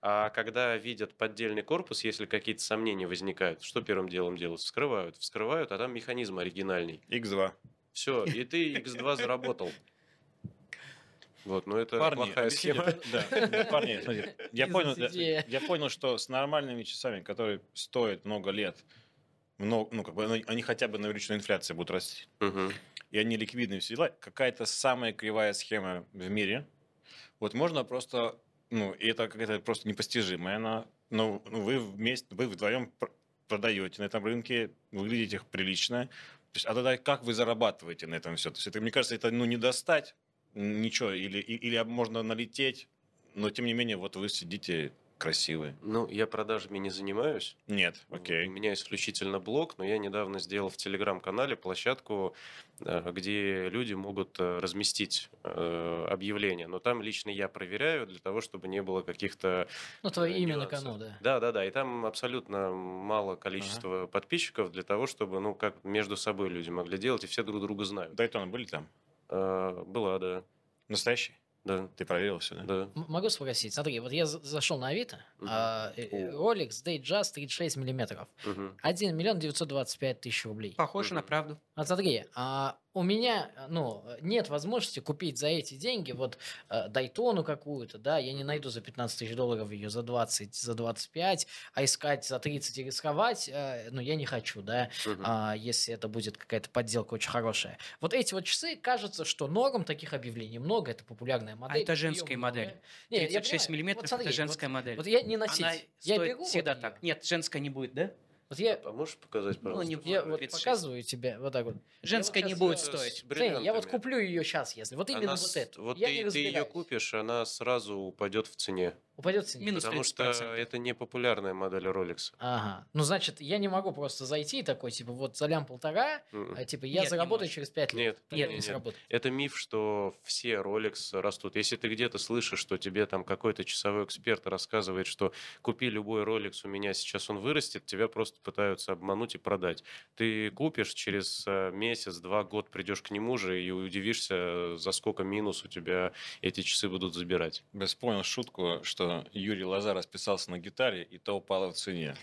А когда видят поддельный корпус, если какие-то сомнения возникают, что первым делом делают? Вскрывают, вскрывают, а там механизм оригинальный. X2. Все, и ты X2 заработал. Вот, ну это Парни, плохая схема. да, да, парни, смотрите, я понял, я понял, что с нормальными часами, которые стоят много лет, много, ну, как бы, они- они хотя бы на величину инфляции будут расти, и они ликвидны все дела, какая-то самая кривая схема в мире, вот можно просто, ну, и это какая-то просто непостижимая, она, ну, вы вместе, вы вдвоем пр- продаете на этом рынке, выглядите прилично, есть, а тогда как вы зарабатываете на этом все? То есть, это, мне кажется, это, ну, не достать ничего, или, или можно налететь, но, тем не менее, вот вы сидите красивые. Ну, я продажами не занимаюсь. Нет, окей. У меня исключительно блог, но я недавно сделал в телеграм-канале площадку, э, где люди могут э, разместить э, объявления. Но там лично я проверяю для того, чтобы не было каких-то Ну, твое имя на кону, да. Да, да, да. И там абсолютно мало количества подписчиков для того, чтобы, ну, как между собой люди могли делать, и все друг друга знают. Дайтона были там? Была, да. Настоящий? Да, Ты проверил все, да? да. Могу спросить, смотри, вот я за- зашел на Авито, Мгм. а, э. Rolex Datejust 36 миллиметров, Мгм. 1 миллион 925 тысяч рублей. Похоже на Мгм. правду. Вот смотри, а, у меня, э, ну, э, нет возможности купить за эти деньги вот э, Дайтону какую-то, да, я не найду за 15 тысяч долларов ее за 20, за 25, а искать за 30 и рисковать, э, ну, я не хочу, да, Мгм. а, если это будет какая-то подделка очень хорошая. Вот эти вот часы, кажется, что норм таких объявлений много, это популярная модель. А это женская модель. Не, я 36 понимаю. миллиметров Вот смотри, это женская вот- модель. Вот я не носить. Она я беру вот всегда её. так. Нет, женская не будет, да? Вот я, А можешь показать, Ну, пожалуйста? не я вот 36. показываю тебе вот так вот. Женская вот не будет я- стоить. Женя, я вот куплю ее сейчас, если. Вот именно Она вот с- эту. Вот я ты, не ты ее купишь, она сразу упадет в цене. Упадет в цене. Минус Потому что 30%. это не популярная модель Rolex. Ага. Ну, значит, я не могу просто зайти такой, типа, вот за лям полтора, а, типа, я Нет, не заработаю можешь. через пять лет. Нет, нет, не нет. Это миф, что все Rolex растут. Если ты где-то слышишь, что тебе там какой-то часовой эксперт рассказывает, что купи любой Rolex, у меня сейчас он вырастет, тебя просто пытаются обмануть и продать. Ты купишь, через э, месяц, два, год придешь к нему же и удивишься, за сколько минус у тебя эти часы будут забирать. Я вспомнил шутку, что Юрий Лоза расписался на гитаре, и то упало в цене.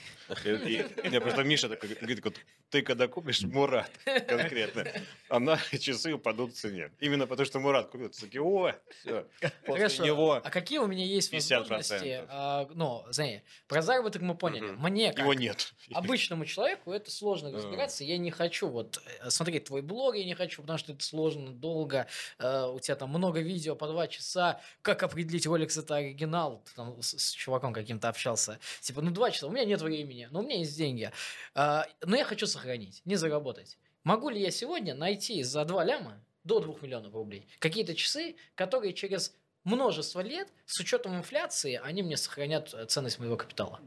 И просто Миша такой говорит, ты когда купишь Мурат конкретно, она часы упадут в цене. Именно потому, что Мурат купил. Такие, о, все. После него А какие у меня есть 50%. возможности? а, ну, знаете, про заработок мы поняли. Мне как его нет. обычному человеку это сложно Да. разбираться. Я не хочу вот э, смотреть твой блог, я не хочу, потому что это сложно, долго. э, у тебя там много видео по два часа. Как определить Rolex это оригинал? Там с, с чуваком каким-то общался. Типа, ну два часа, у меня нет времени, но у меня есть деньги. А, но я хочу сохранить, не заработать. Могу ли я сегодня найти за 2 ляма до 2 миллионов рублей какие-то часы, которые через множество лет, с учетом инфляции, они мне сохранят э, ценность моего капитала?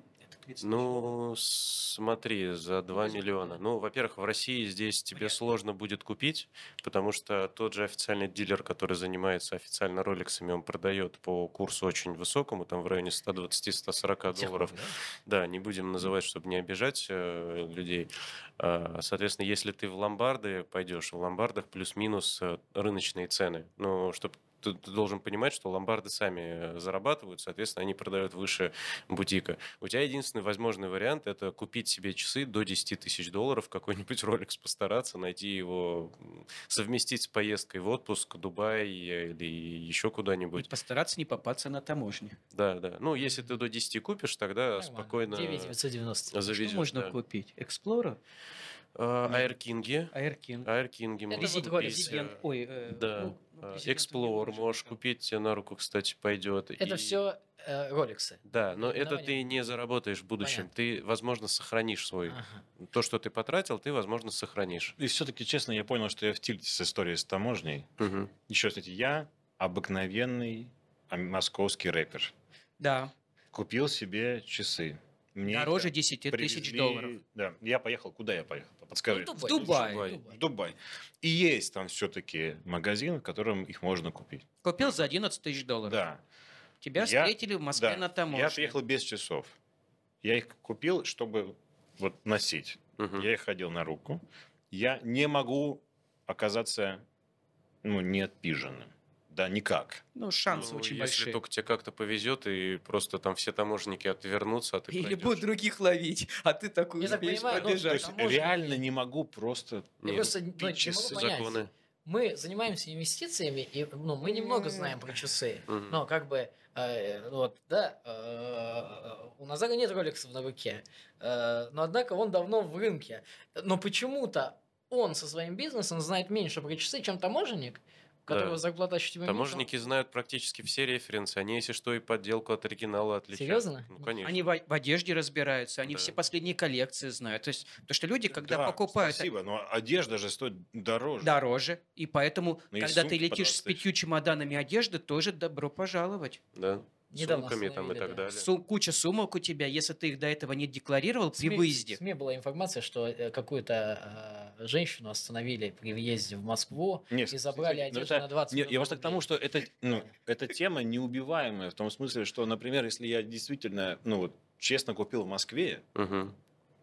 Это 30 Ну, смотри, за 2 миллиона. Ну, во-первых, в России здесь тебе Понятно. сложно будет купить, потому что тот же официальный дилер, который занимается официально роликсами, он продает по курсу очень высокому, там в районе 120-140 долларов. Да? Да, не будем называть, чтобы не обижать э, людей. А, Соответственно, если ты в ломбарды пойдешь, в ломбардах плюс-минус э, рыночные цены. Но чтобы ты, ты должен понимать, что ломбарды сами э, зарабатывают, соответственно, они продают выше бутика. У тебя единственный возможный вариант – это купить себе часы до 10 тысяч долларов, какой-нибудь Rolex постараться, найти его, совместить с поездкой в отпуск, Дубай э, или еще И куда-нибудь. постараться не попасться на таможне. Да, да. Ну, если ты до 10 купишь, тогда Нормально. спокойно 9,990. завезешь. Что можно да. купить? Explorer? А, Air King. Air King? Air King Это можешь вот купить. Э, Ой, э, Да. ну, ну, президенту не Explorer можешь купить, тебе на руку, кстати, пойдет. Это И- все э, роликсы. Да, но это наименование. ты не заработаешь в будущем. Понятно. Ты, возможно, сохранишь свой. Ага. То, что ты потратил, ты, возможно, сохранишь. И все-таки, честно, я понял, что я в тильте с историей с таможней. Мгм. Еще, кстати, я обыкновенный московский рэпер. Да, Купил себе часы. Мне дороже их 10 тысяч привезли- долларов. Да, я поехал. Куда я поехал? Подскажи. Ну, В Дубай. Дубай. в Дубай. И есть там все-таки магазин, в котором их можно купить. Купил за 11 тысяч долларов. Да. Тебя Я- встретили в Москве Да, на таможне. Я приехал без часов. Я их купил, чтобы вот носить. Мгм. Я их ходил на руку. Я не могу оказаться ну, не отпиженным. Да, никак. Ну, шансы Ну, очень если большие. только тебе как-то повезет, и просто там все таможенники отвернутся, а ты Или пройдешь. будут других ловить, а ты такой Я так успеешь понимаю, ну, побежать. есть таможенники- реально не могу просто... Я просто ну, не могу понять. законы. Мы занимаемся инвестициями, и ну, мы немного знаем про часы. Но как бы, э, вот, да, э, у Назара нет роликсов на руке, э, но однако он давно в рынке. Но почему-то он со своим бизнесом знает меньше про часы, чем таможенник, которого Да. зарплата ощутимо меньше. Таможенники знают практически все референсы. Они, если что, и подделку от оригинала отличают. Серьезно? Ну, конечно. Они в, в одежде разбираются, они Да. все последние коллекции знают. То есть, то, что люди, когда Да, покупают Спасибо, но одежда же стоит дороже. дороже, и поэтому, Ну, и когда ты сумки по летишь с 20 тысяч. пятью чемоданами одежды, тоже добро пожаловать. Да. Недавно Сумками там и так да. далее. Су- куча сумок у тебя, если ты их до этого не декларировал при СМИ, выезде. В СМИ была информация, что э, какую-то э, женщину остановили при въезде в Москву Нет, и забрали смотрите, ну одежду это- на 20 Нет, я миллионов просто к тому, что это, ну, эта тема неубиваемая, в том смысле, что, например, если я действительно, ну, вот, честно купил в Москве, Мгм.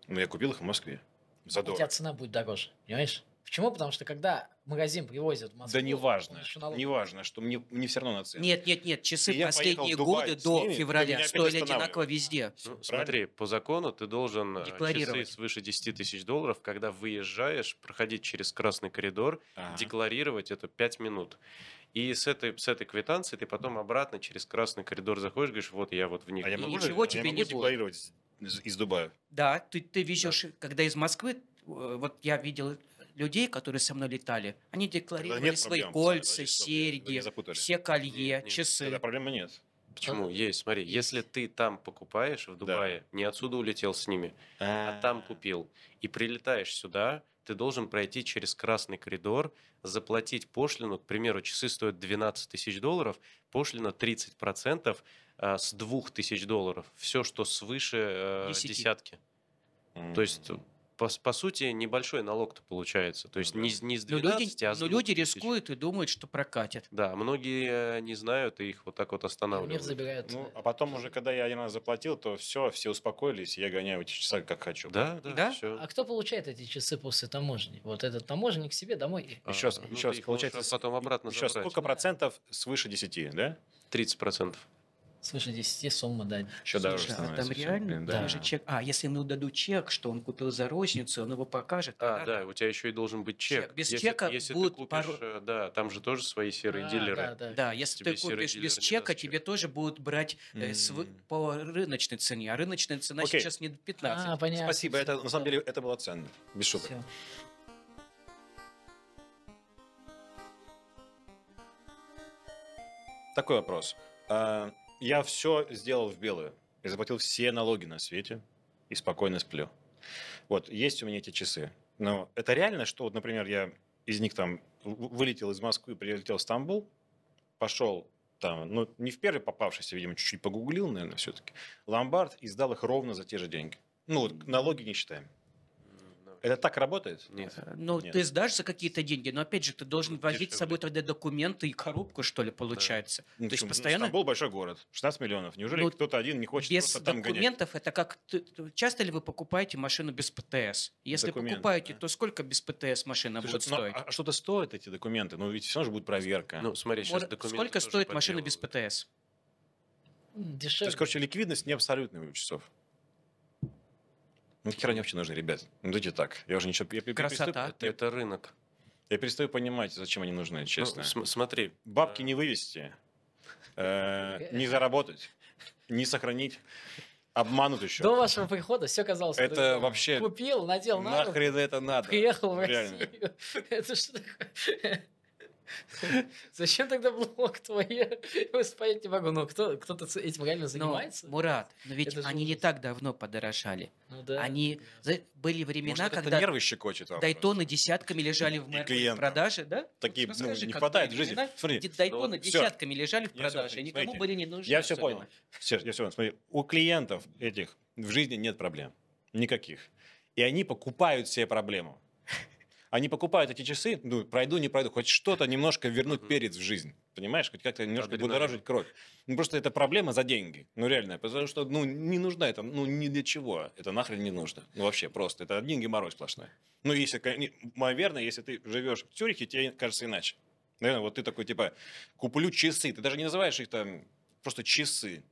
ну, я купил их в Москве. За У тебя цена будет дороже, понимаешь? Почему? Потому что когда магазин привозит в Москву... Да неважно, налог- неважно, что мне, мне все равно на цену. Нет, нет, нет, часы И я последние годы до ними, февраля стоили одинаково везде. Ну, смотри, по закону ты должен э, часы свыше 10 тысяч долларов, когда выезжаешь, проходить через красный коридор, Ага. декларировать это 5 минут. И с этой, с этой квитанцией ты потом обратно через красный коридор заходишь, говоришь, вот я вот в них. А я могу, ничего я тебе могу не будет. декларировать из, из Дубая? Да, ты, ты везешь, когда из Москвы, э, вот я видел людей, которые со мной летали, они декларировали нет свои проблем, кольца, серьги, все колье, Нет, нет, часы. Тогда проблемы нет. Почему? Есть, смотри, если ты там покупаешь в Дубае, не отсюда улетел с ними, а там купил, и прилетаешь сюда, ты должен пройти через красный коридор, заплатить пошлину, к примеру, часы стоят 12 тысяч долларов, пошлина 30% а, с 2 тысяч долларов, все, что свыше э, Десяти. десятки. То есть, по, по сути, небольшой налог-то получается. То есть Ну не, да. с- не с Но 12, люди, а с но 2 люди тысяч. рискуют и думают, что прокатят. Да, многие э, не знают и их вот так вот Мир останавливают. забирают. Ну, а потом уже, когда я один раз заплатил, то все, все успокоились, и я гоняю эти часа как хочу. Да, да, Да? все. А кто получает эти часы после таможни? Вот этот таможенник себе домой. Еще раз, ну, еще раз, получается, потом обратно еще забрать. сколько процентов свыше 10, да? 30%. Свыше 10 сумма дать. Еще дороже Слушай, а становится там реально да. же чек. А, если ему дадут чек, что он купил за розницу, он его покажет. А, тогда- да, у тебя еще и должен быть чек. Чек. Без если, чека если будут ты купишь, пару- э, да, там же тоже свои серые А, дилеры. да, да. Да, если Тебе ты купишь без чека, тебе тоже будут брать э, с вы- М. по рыночной цене. А рыночная цена Окей. сейчас не 15. А, понятно. Спасибо, это на самом деле это было ценно, без шуток. Всё. Такой вопрос. Я все сделал в белую. Я заплатил все налоги на свете и спокойно сплю. Вот, есть у меня эти часы. Но это реально, что, вот, например, я из них там вылетел из Москвы, прилетел в Стамбул, пошел там, ну, не в первый попавшийся, видимо, чуть-чуть погуглил, наверное, все-таки, ломбард и сдал их ровно за те же деньги. Ну, вот, налоги не считаем. Это так работает? Нет. Э, Ну, Нет. ты сдашь за какие-то деньги, но опять же, ты должен Ну, возить с дешевле. собой тогда документы и коробку, что ли, получается. Ну, То есть постоянно Стамбул большой город, 16 миллионов. Неужели Ну, кто-то один не хочет без просто там гонять? документов это как часто ли вы покупаете машину без ПТС? Если Документы, покупаете, да. то сколько без ПТС машина Слушай, будет ну, стоить? а что-то стоят эти документы? Ну, ведь все равно же будет проверка. Ну, смотри, сейчас Может, документы сколько стоит машина без. ПТС? М, То Дешевле. есть, короче, ликвидность не абсолютная у часов. Ну, хера вообще нужны, ребят. Ну, дайте так. Я уже ничего... Я, я Красота. перестаю- Это, это рынок. я перестаю понимать, зачем они нужны, Ну, честно. см- смотри. Бабки э, не вывести, э, не заработать, не сохранить, обманут еще. До вашего прихода все казалось Это вообще- Купил, надел на Нахрен это надо? приехал в Реально. Россию. Это что такое? Зачем тогда блог твой? Я понять не могу. Ну, кто, кто-то этим реально Но, занимается? Мурат, но ведь Это же они не так давно подорожали. Ну да. Они за- были времена, Может, когда нервы щекочет вам Дайтоны десятками лежали в в клиентам. продаже, да? Такие, Ну, ну, скажи, не хватает в жизни. Смотри, Дайтоны Ну, всё. десятками лежали в продаже, и никому смотрите. были не нужны. Я все особенно. понял. Серж, я все понял. Смотри, у клиентов этих в жизни нет проблем. Никаких. И они покупают себе проблему. Они покупают эти часы, ну, пройду, не пройду, хоть что-то немножко вернуть перец в жизнь. Понимаешь? Хоть как-то немножко будоражить кровь. Ну, просто это проблема за деньги. Ну, реально. Потому что, ну, не нужна это, ну, ни для чего. Это нахрен не нужно. Ну, вообще просто. Это один геморрой сплошной. Ну, если, наверное, если ты живешь в Цюрихе, тебе кажется иначе. Наверное, вот ты такой, типа, куплю часы. Ты даже не называешь их там просто часы.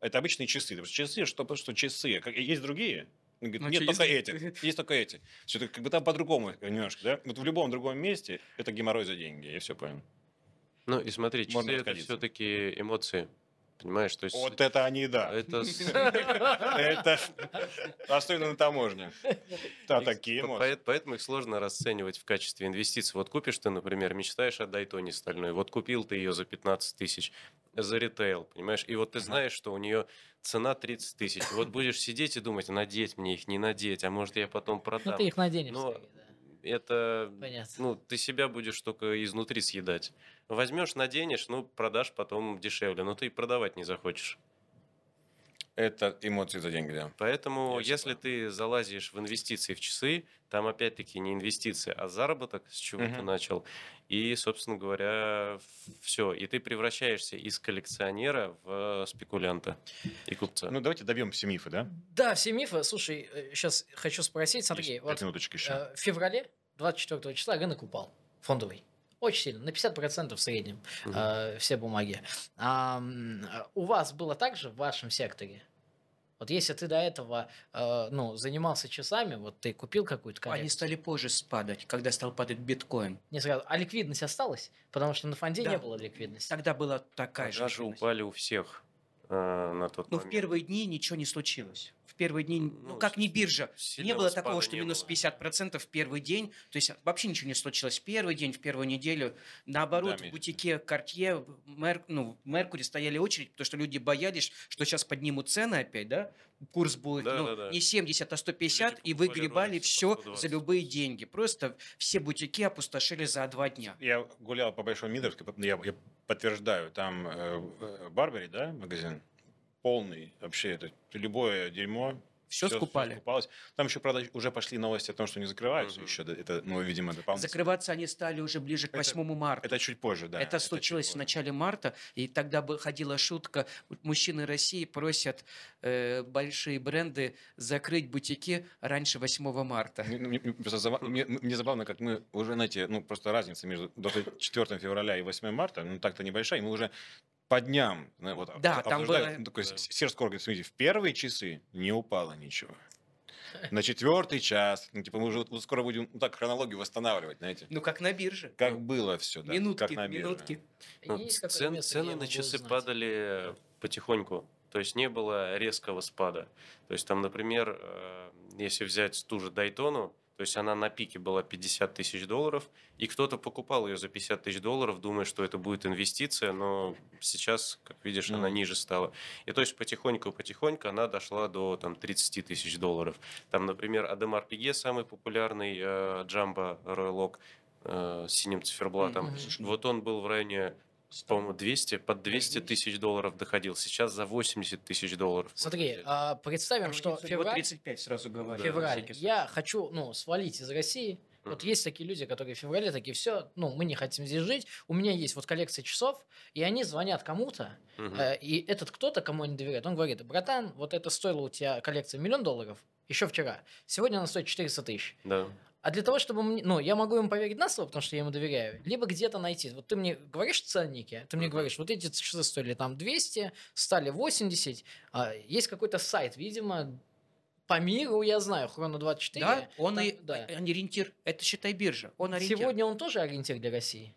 Это обычные часы. Часы, что просто часы. Как- Есть другие? Он говорит, Ну, нет, только есть- эти. Есть только эти. Все как бы там по-другому немножко, да? Вот в любом другом месте это геморрой за деньги. Я все понял. Ну и смотри, часы это все-таки эмоции. Понимаешь, то есть Вот это они, да. это Это особенно на таможне. Да, Их- такие по- эмоции. поэт- Поэтому их сложно расценивать в качестве инвестиций. Вот купишь ты, например, мечтаешь о Дайтоне стальной, вот купил ты ее за 15 тысяч за ритейл, понимаешь, и вот ты знаешь, что у нее цена 30 тысяч. Вот будешь сидеть и думать, надеть мне их, не надеть, а может я потом Ну, продам. ты их наденешь. Но скорее, да. Это, Понятно. ну, ты себя будешь только изнутри съедать. Возьмешь, наденешь, ну, продашь потом дешевле, но ты и продавать не захочешь. Это эмоции за деньги, да. Поэтому, Я если понял. ты залазишь в инвестиции в часы, там опять-таки не инвестиции, а заработок, с чего ты Мгм. начал. И, собственно говоря, все. И ты превращаешься из коллекционера в спекулянта и купца. Ну, давайте добьем все мифы, да? Да, все мифы. Слушай, сейчас хочу спросить, смотри, Есть вот минуточек еще. э, в феврале 24 числа рынок упал, фондовый. Очень сильно, на 50% в среднем Мгм. э, все бумаги. А, у вас было так же в вашем секторе? Вот если ты до этого э, ну, занимался часами, вот ты купил какую-то коллекцию, Они стали позже спадать, когда стал падать биткоин. не сразу, а ликвидность осталась? Потому что на фонде Да. не было ликвидности. Тогда была такая же. Продажи упали у всех э, на тот Но в момент. первые дни ничего не случилось. В первые дни, ну, Ну, как не биржа, не было такого, что не минус было. 50% в первый день. То есть вообще ничего не случилось в первый день, в первую неделю. Наоборот, Да, в бутике Cartier, Мер, ну, в Меркури стояли очередь, потому что люди боялись, что сейчас поднимут цены опять, да? Курс будет Да, ну, да, да. не 70, а 150, Люди и выгребали все 120. за любые деньги. Просто все бутики опустошили за два дня. Я гулял по Большой Мидровской, я, я подтверждаю, там э, э, Барбери, да, магазин, полный вообще, это любое дерьмо. Всё скупали. скупалось. Там еще, правда, уже пошли новости о том, что не закрываются Мгм. еще. Это, ну, видимо, дополнительно. Закрываться они стали уже ближе к Это- 8 марта. Это чуть позже, да. это случилось в начале марта, и тогда бы ходила шутка, мужчины России просят э, большие бренды закрыть бутики раньше 8 марта. Мне, мне- мне просто заба- мне- мне забавно, как мы уже, знаете, ну, просто разница между 24 февраля и 8 марта, ну, так-то небольшая, и мы уже по дням, ну, вот, Да, обсуждали, там было- ну, такой Да. Говорит, смотрите, в первые часы не упало ничего. На четвертый час, ну, типа, мы уже вот скоро будем ну, так хронологию восстанавливать, знаете. Ну, как на бирже. Как было все, да. минутки, как на бирже. минутки. Ну, цен- место, цены на часы узнать? падали потихоньку. То есть не было резкого спада. То есть там, например, э, если взять ту же Дайтону, то есть она на пике была 50 тысяч долларов, и кто-то покупал ее за 50 тысяч долларов, думая, что это будет инвестиция, но сейчас, как видишь, она Мгм. ниже стала. И то есть потихоньку-потихоньку она дошла до там, 30 тысяч долларов. Там, например, Адемар Пиге, самый популярный э, Джамбо Royal Oak, э, с синим циферблатом, Мгм. вот он был в районе по-моему, 200, под 200 тысяч долларов доходил. Сейчас за 80 тысяч долларов. Смотри, а, представим, что Вот февраль, 35 сразу говорю. февраль, всякий я хочу, ну, свалить из России. Вот Мгм. есть такие люди, которые в феврале такие, все, ну, мы не хотим здесь жить, у меня есть вот коллекция часов, и они звонят кому-то, Мгм. э, и этот кто-то, кому они доверяют, он говорит, братан, вот это стоило у тебя коллекция миллион долларов еще вчера, сегодня она стоит 400 тысяч. Да. А для того, чтобы мне, ну, я могу ему поверить на слово, потому что я ему доверяю, либо где-то найти. Вот ты мне говоришь ценники, ты мне говоришь, вот эти часы стоили там 200, стали 80, а, есть какой-то сайт, видимо, по миру, я знаю, Хроно 24. Да, он там- и да. он ориентир. Это считай биржа. Он ориентир. Сегодня он тоже ориентир для России.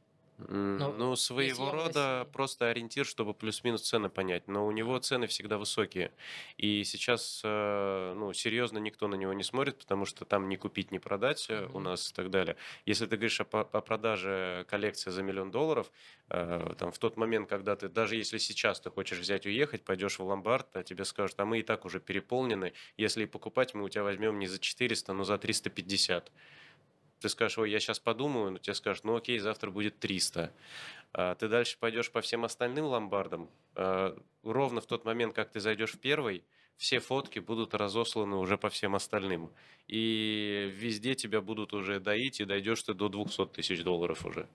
М, Ну, Ну, своего рода просто ориентир, чтобы плюс-минус цены понять. Но у него цены всегда высокие. И сейчас, э, ну, серьезно никто на него не смотрит, потому что там не купить, не продать э, у нас и так далее. Если ты говоришь о, о продаже коллекции за миллион долларов, э, там в тот момент, когда ты, даже если сейчас ты хочешь взять уехать, пойдешь в ломбард, а тебе скажут, а мы и так уже переполнены, если и покупать, мы у тебя возьмем не за 400, но за 350. Ты скажешь, ой, я сейчас подумаю, но тебе скажут, ну окей, завтра будет 300. А ты дальше пойдешь по всем остальным ломбардам. а, Ровно в тот момент, как ты зайдешь в первый, все фотки будут разосланы уже по всем остальным. И везде тебя будут уже доить, и дойдешь ты до 200 тысяч долларов уже.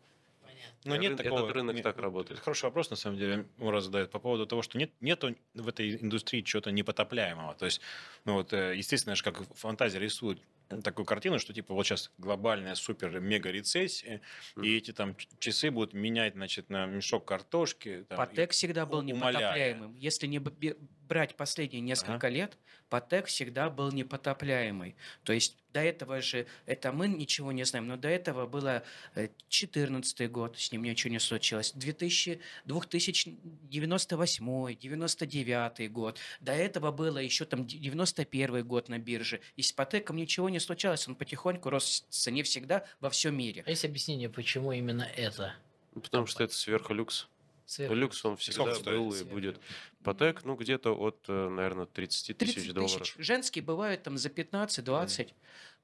Но Рын- нет этот такого. рынок нет, так работает. Хороший вопрос, на самом деле, Мурат задает по поводу того, что нет, нету в этой индустрии чего-то непотопляемого. То есть, ну вот, э, естественно, же, как фантазия рисует такую картину, что типа вот сейчас глобальная супер-мега рецессия, и эти там часы будут менять, значит, на мешок картошки. там, Патек всегда был у- непотопляемым. Если не брать последние несколько лет, Патек всегда был непотопляемый. То есть до этого же, это мы ничего не знаем, но до этого было 2014 год, с ним ничего не случилось, 2000, 2098, 99 год, до этого было еще там 91 год на бирже, и с Патеком ничего не случалось, он потихоньку рос в цене всегда во всем мире. А есть объяснение, почему именно это? Потому что это сверхлюкс. Сверху. Люкс он всегда Сколько стоит? был и будет. Патек, ну, где-то от, наверное, 30 тысяч 30 долларов. тысяч. Женские бывают там за 15-20.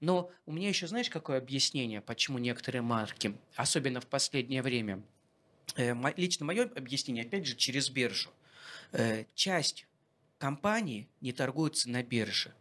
Но у меня еще, знаешь, какое объяснение, почему некоторые марки, особенно в последнее время, э, лично мое объяснение, опять же, через биржу. Э, часть компаний не торгуются на бирже.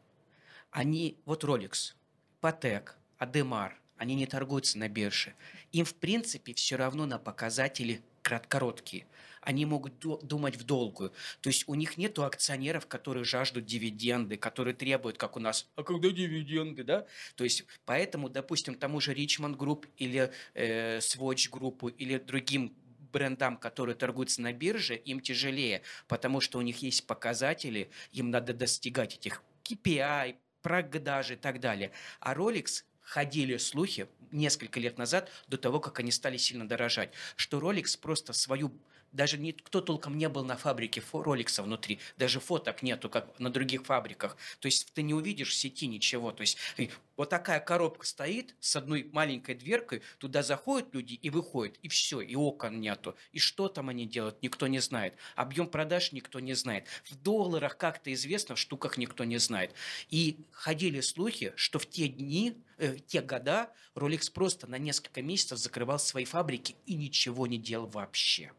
Они, вот Rolex, Patek, Ademar, они не торгуются на бирже. Им, в принципе, все равно на показатели короткие. Они могут ду- думать в долгую. То есть у них нету акционеров, которые жаждут дивиденды, которые требуют, как у нас, а когда дивиденды, да? То есть поэтому, допустим, тому же Richmond Group или э, Swatch группу или другим брендам, которые торгуются на бирже, им тяжелее, потому что у них есть показатели, им надо достигать этих KPI, продажи и так далее. А Rolex ходили слухи несколько лет назад, до того, как они стали сильно дорожать, что Rolex просто свою даже никто толком не был на фабрике Роликса внутри, даже фоток нету, как на других фабриках. То есть ты не увидишь в сети ничего. То есть э, вот такая коробка стоит с одной маленькой дверкой, туда заходят люди и выходят, и все, и окон нету. И что там они делают, никто не знает. Объем продаж никто не знает. В долларах как-то известно, в штуках никто не знает. И ходили слухи, что в те дни, э, те года Rolex просто на несколько месяцев закрывал свои фабрики и ничего не делал вообще.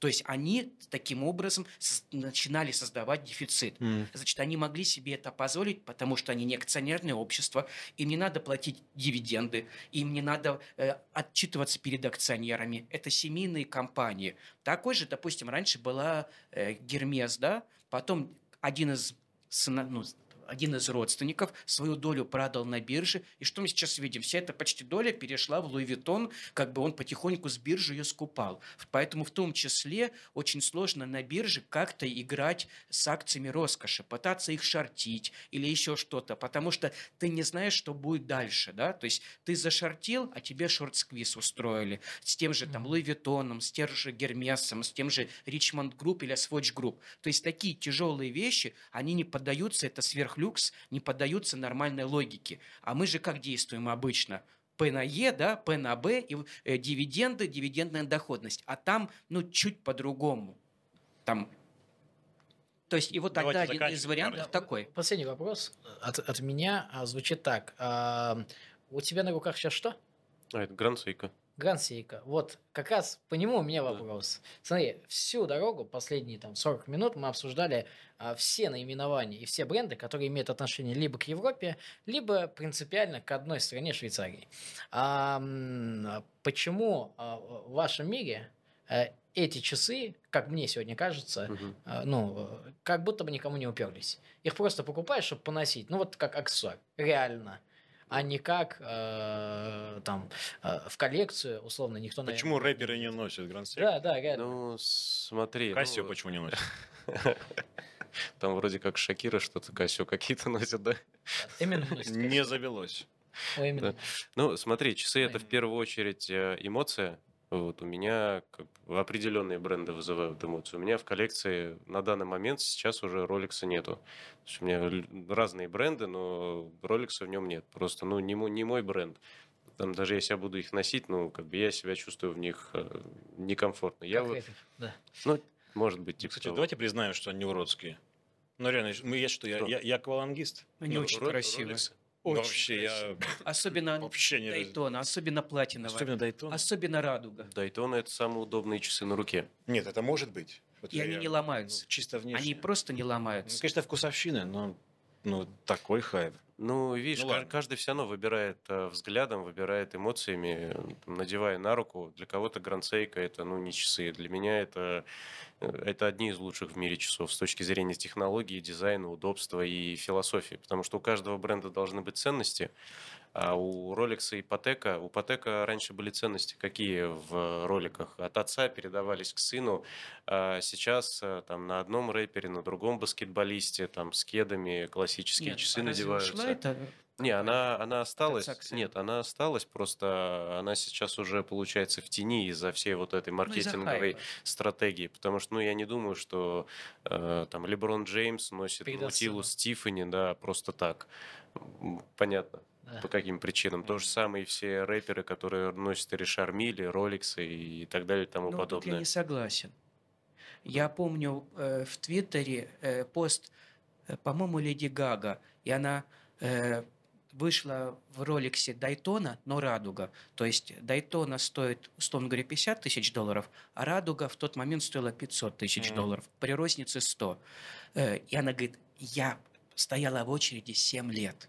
То есть они таким образом начинали создавать дефицит. М. Значит, они могли себе это позволить, потому что они не акционерное общество, им не надо платить дивиденды, им не надо э, отчитываться перед акционерами. Это семейные компании. Такой же, допустим, раньше была э, Гермес, да, потом один из сына- ну, один из родственников свою долю продал на бирже. И что мы сейчас видим? Вся эта почти доля перешла в Луи Виттон, как бы он потихоньку с биржи ее скупал. Поэтому в том числе очень сложно на бирже как-то играть с акциями роскоши, пытаться их шортить или еще что-то, потому что ты не знаешь, что будет дальше, да, то есть ты зашортил, а тебе short squeeze устроили с тем же там. Луи Виттоном, с тем же Гермесом, с тем же Richemont Group или Swatch Group. То есть такие тяжелые вещи, они не поддаются, это сверхлюкс, не поддаются нормальной логике. А мы же как действуем обычно? P на E, да, P на B, и э, дивиденды, дивидендная доходность. А там, ну, чуть по-другому. Там то есть, и вот Давайте тогда один из вариантов Марк. такой. Последний вопрос от, от меня а, звучит так. А, у тебя на руках сейчас что? А, это Grand Seiko. Grand Seiko. Вот, как раз по нему у меня вопрос. Смотри, всю дорогу, последние там 40 минут мы обсуждали а, все наименования и все бренды, которые имеют отношение либо к Европе, либо принципиально к одной стране Швейцарии. А, а почему а, в вашем мире э, эти часы, как мне сегодня кажется, Мгм. а, ну, как будто бы никому не уперлись. Их просто покупаешь, чтобы поносить. Ну, вот как аксессуар. Реально. А не как э, там э, в коллекцию, условно, никто, наверное, Почему рэперы не носят Гранд Сейк? Да, да, реально. Ну, смотри. Кассио ну, почему не носит? Там вроде как Шакира что-то Кассио какие-то носят, да? Именно носит. Не завелось. Ой. Ну, смотри, часы это в первую очередь э, эмоция. Вот, у меня как бы определенные бренды вызывают эмоции. У меня в коллекции на данный момент сейчас уже Rolex нету. То есть у меня разные бренды, но Rolex в нем нет. Просто, ну, не мой, не мой бренд. Там даже если я буду их носить, ну, как бы я себя чувствую в них э, некомфортно. Я Как вот, да. ну, может быть, типа Кстати, того. давайте признаем, что они уродские. Ну, реально, мы есть что, я, Что? я, я аквалангист. Они Ну, очень Ро- красивые. Rolex. Ну, Очень вообще, я Особенно вообще не... раз- Дайтона, особенно платиновая. Особенно Дайтон. Особенно радуга. Дайтона это самые удобные часы на руке. Нет, это может быть. Вот И я- они не ну, ломаются. чисто внешне. Они просто не Ну, ломаются. конечно, вкусовщина, но ну, такой хайп. Ну, видишь, Ну, ладно. каждый все равно выбирает э, взглядом, выбирает эмоциями, там, надевая на руку. Для кого-то гранд-сейка это, ну, не часы. Для меня это, э, это одни из лучших в мире часов с точки зрения технологии, дизайна, удобства и философии. Потому что у каждого бренда должны быть ценности, а у Rolex и Патека, у Патека раньше были ценности какие в роликах? От отца передавались к сыну, а сейчас э, там на одном рэпере, на другом баскетболисте, там с кедами классические Нет, часы а надеваются. ушла Не, она, она осталась. Нет, она осталась, просто она сейчас уже получается в тени из-за всей вот этой Ну, маркетинговой хайпа. стратегии. Потому что, ну, я не думаю, что э, там Леброн Джеймс носит сыну. Стифани, да, просто так. Понятно. По каким причинам. То же самое и все рэперы, которые носят Ришар Милли, Роликсы и так далее и тому Ну, тут я подобное. не согласен. Я помню э, в Твиттере э, пост, э, по-моему, Леди Гага, и она э, вышла в роликсе Дайтона, но Радуга. То есть Дайтона стоит, условно говоря, 50 тысяч долларов, а Радуга в тот момент стоила 500 тысяч долларов. При рознице 100. Э, и она говорит, я стояла в очереди 7 лет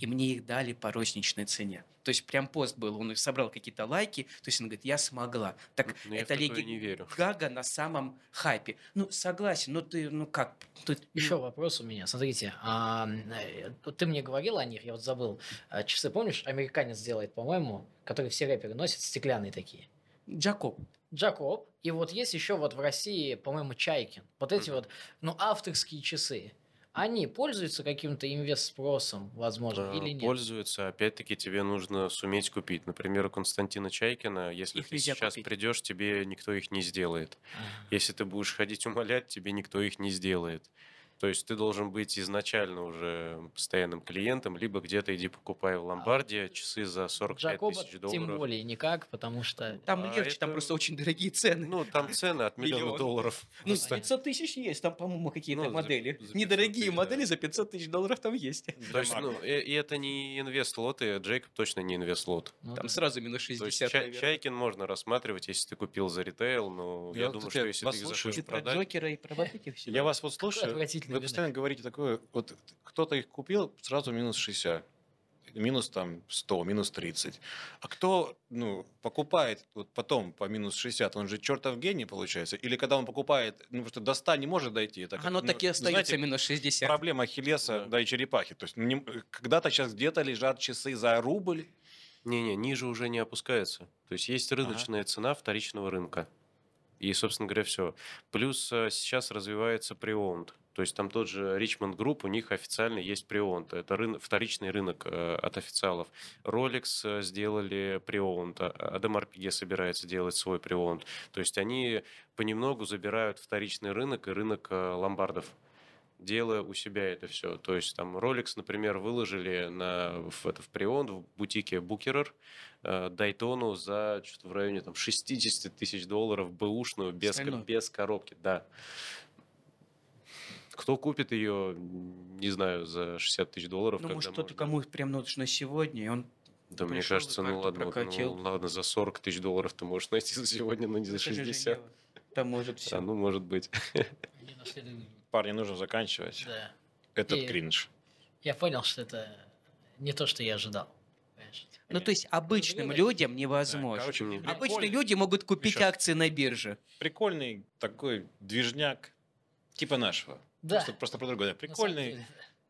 И мне их дали по розничной цене. То есть прям пост был, он собрал какие-то лайки, то есть он говорит, я смогла. Так Но я в это Леди не верю. Гага на самом хайпе. Ну, согласен, но ты, ну как, тут... Еще ну, вопрос у меня. Смотрите, а, э, ты мне говорил о них, я вот забыл. А, Часы, помнишь, американец делает, по-моему, которые все рэперы носят, стеклянные такие. Джакоб. Джакоб. И вот есть еще вот в России, по-моему, Чайкин. Вот эти Мгм. вот, ну, авторские часы. Они пользуются каким-то инвест-спросом, возможно, Да, или нет? Пользуются. Опять-таки тебе нужно суметь купить. Например, у Константина Чайкина, если Их ты сейчас купить. придешь, тебе никто их не сделает. Если ты будешь ходить умолять, тебе никто их не сделает. То есть ты должен быть изначально уже постоянным клиентом, либо где-то иди покупай в ломбарде часы за 45 Джакоба тысяч долларов. тем более никак, потому что... Там А легче, там это- просто очень дорогие цены. Ну, там цены от миллиона Миллион. долларов. Ну, Просто. 500 тысяч есть, там, по-моему, какие-то Ну, за- модели. за 500 Недорогие тысяч, модели да. за 500 тысяч долларов там есть. То есть, ну, и, и это не инвест-лот, и Джейкоб точно не инвест-лот. ну, Там да. сразу минус То есть 60, Чай- наверное. Чайкин можно рассматривать, если ты купил за ритейл, но я, Я, думаю, что если ты их захочешь продать... Джокера и про вот этих всё. Я вас вот слушаю, отвратительный вы постоянно говорите такое, вот кто-то их купил, сразу минус 60, минус там 100, минус 30. А кто, ну, покупает вот потом по минус 60, он же чертов гений получается? Или когда он покупает, ну, потому что до 100 не может дойти? Это как, Оно ну, так и остается знаете, минус 60. Проблема Ахиллеса, Да. да. и черепахи. То есть ну, не- когда-то сейчас где-то лежат часы за рубль, Не-не, ниже уже не опускается. То есть есть рыночная цена вторичного рынка. И, собственно говоря, все. Плюс э, сейчас развивается преонд. То есть там тот же Richmond Group, у них официально есть преонд. Это рын- вторичный рынок э, от официалов. Rolex э, сделали преонд, а Audemars Piguet собирается делать свой преонд. То есть они понемногу забирают вторичный рынок и рынок э, ломбардов делая у себя это все. То есть там Rolex, например, выложили на, в, это, в преонд в бутике Букерер э, Дайтону за что-то в районе там, 60 тысяч долларов бэушную без, без коробки. Да. Кто купит ее, не знаю, за 60 тысяч долларов? Ну, может, кто-то кому прям нужно сегодня, и он Да, мне кажется, ну ладно, вот, ну, прокатил. ладно, за 40 тысяч долларов ты можешь найти за сегодня, но не за Это же 60. Женева. Там может все. А, ну, может быть. Парни, нужно заканчивать. Да. Этот И- кринж. Я понял, что это не то, что я ожидал. Понимаешь? Ну, то есть обычным людям невозможно. Короче, мне Обычные люди могут купить Миша. акции на бирже. Прикольный такой движняк, типа нашего. Да. Просто, просто про другое. Прикольный деле.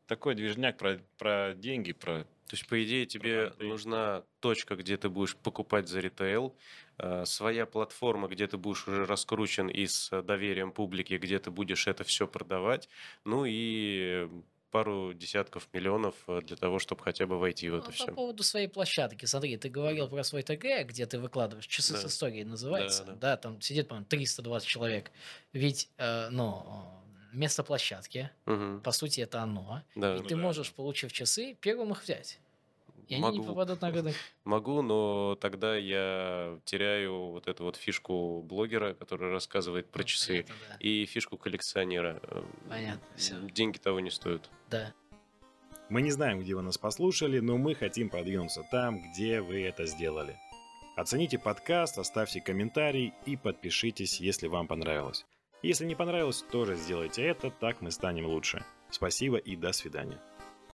такой движняк про, про деньги, про То есть, по идее, тебе Пропаганда. нужна точка, где ты будешь покупать за ритейл, э, своя платформа, где ты будешь уже раскручен и с э, доверием публики, где ты будешь это все продавать, ну и пару десятков миллионов э, для того, чтобы хотя бы войти в Ну, это по все. поводу своей площадки, смотри, ты говорил про свой ТГ, где ты выкладываешь, часы Да. с историей называется, Да, да, да. там сидит, по-моему, 320 человек. Ведь, э, ну, место площадки, по сути, это оно. Да, и ну ты да, можешь, получив часы, первым их взять. И они не могу, попадут на рынок. могу, но тогда я теряю вот эту вот фишку блогера, который рассказывает про Ну, часы, понятно, да. и фишку коллекционера. Понятно, всё. Деньги того не стоят. Да. Мы не знаем, где вы нас послушали, но мы хотим продвинуться там, где вы это сделали. Оцените подкаст, оставьте комментарий и подпишитесь, если вам понравилось. Если не понравилось, тоже сделайте это, так мы станем лучше. Спасибо и до свидания.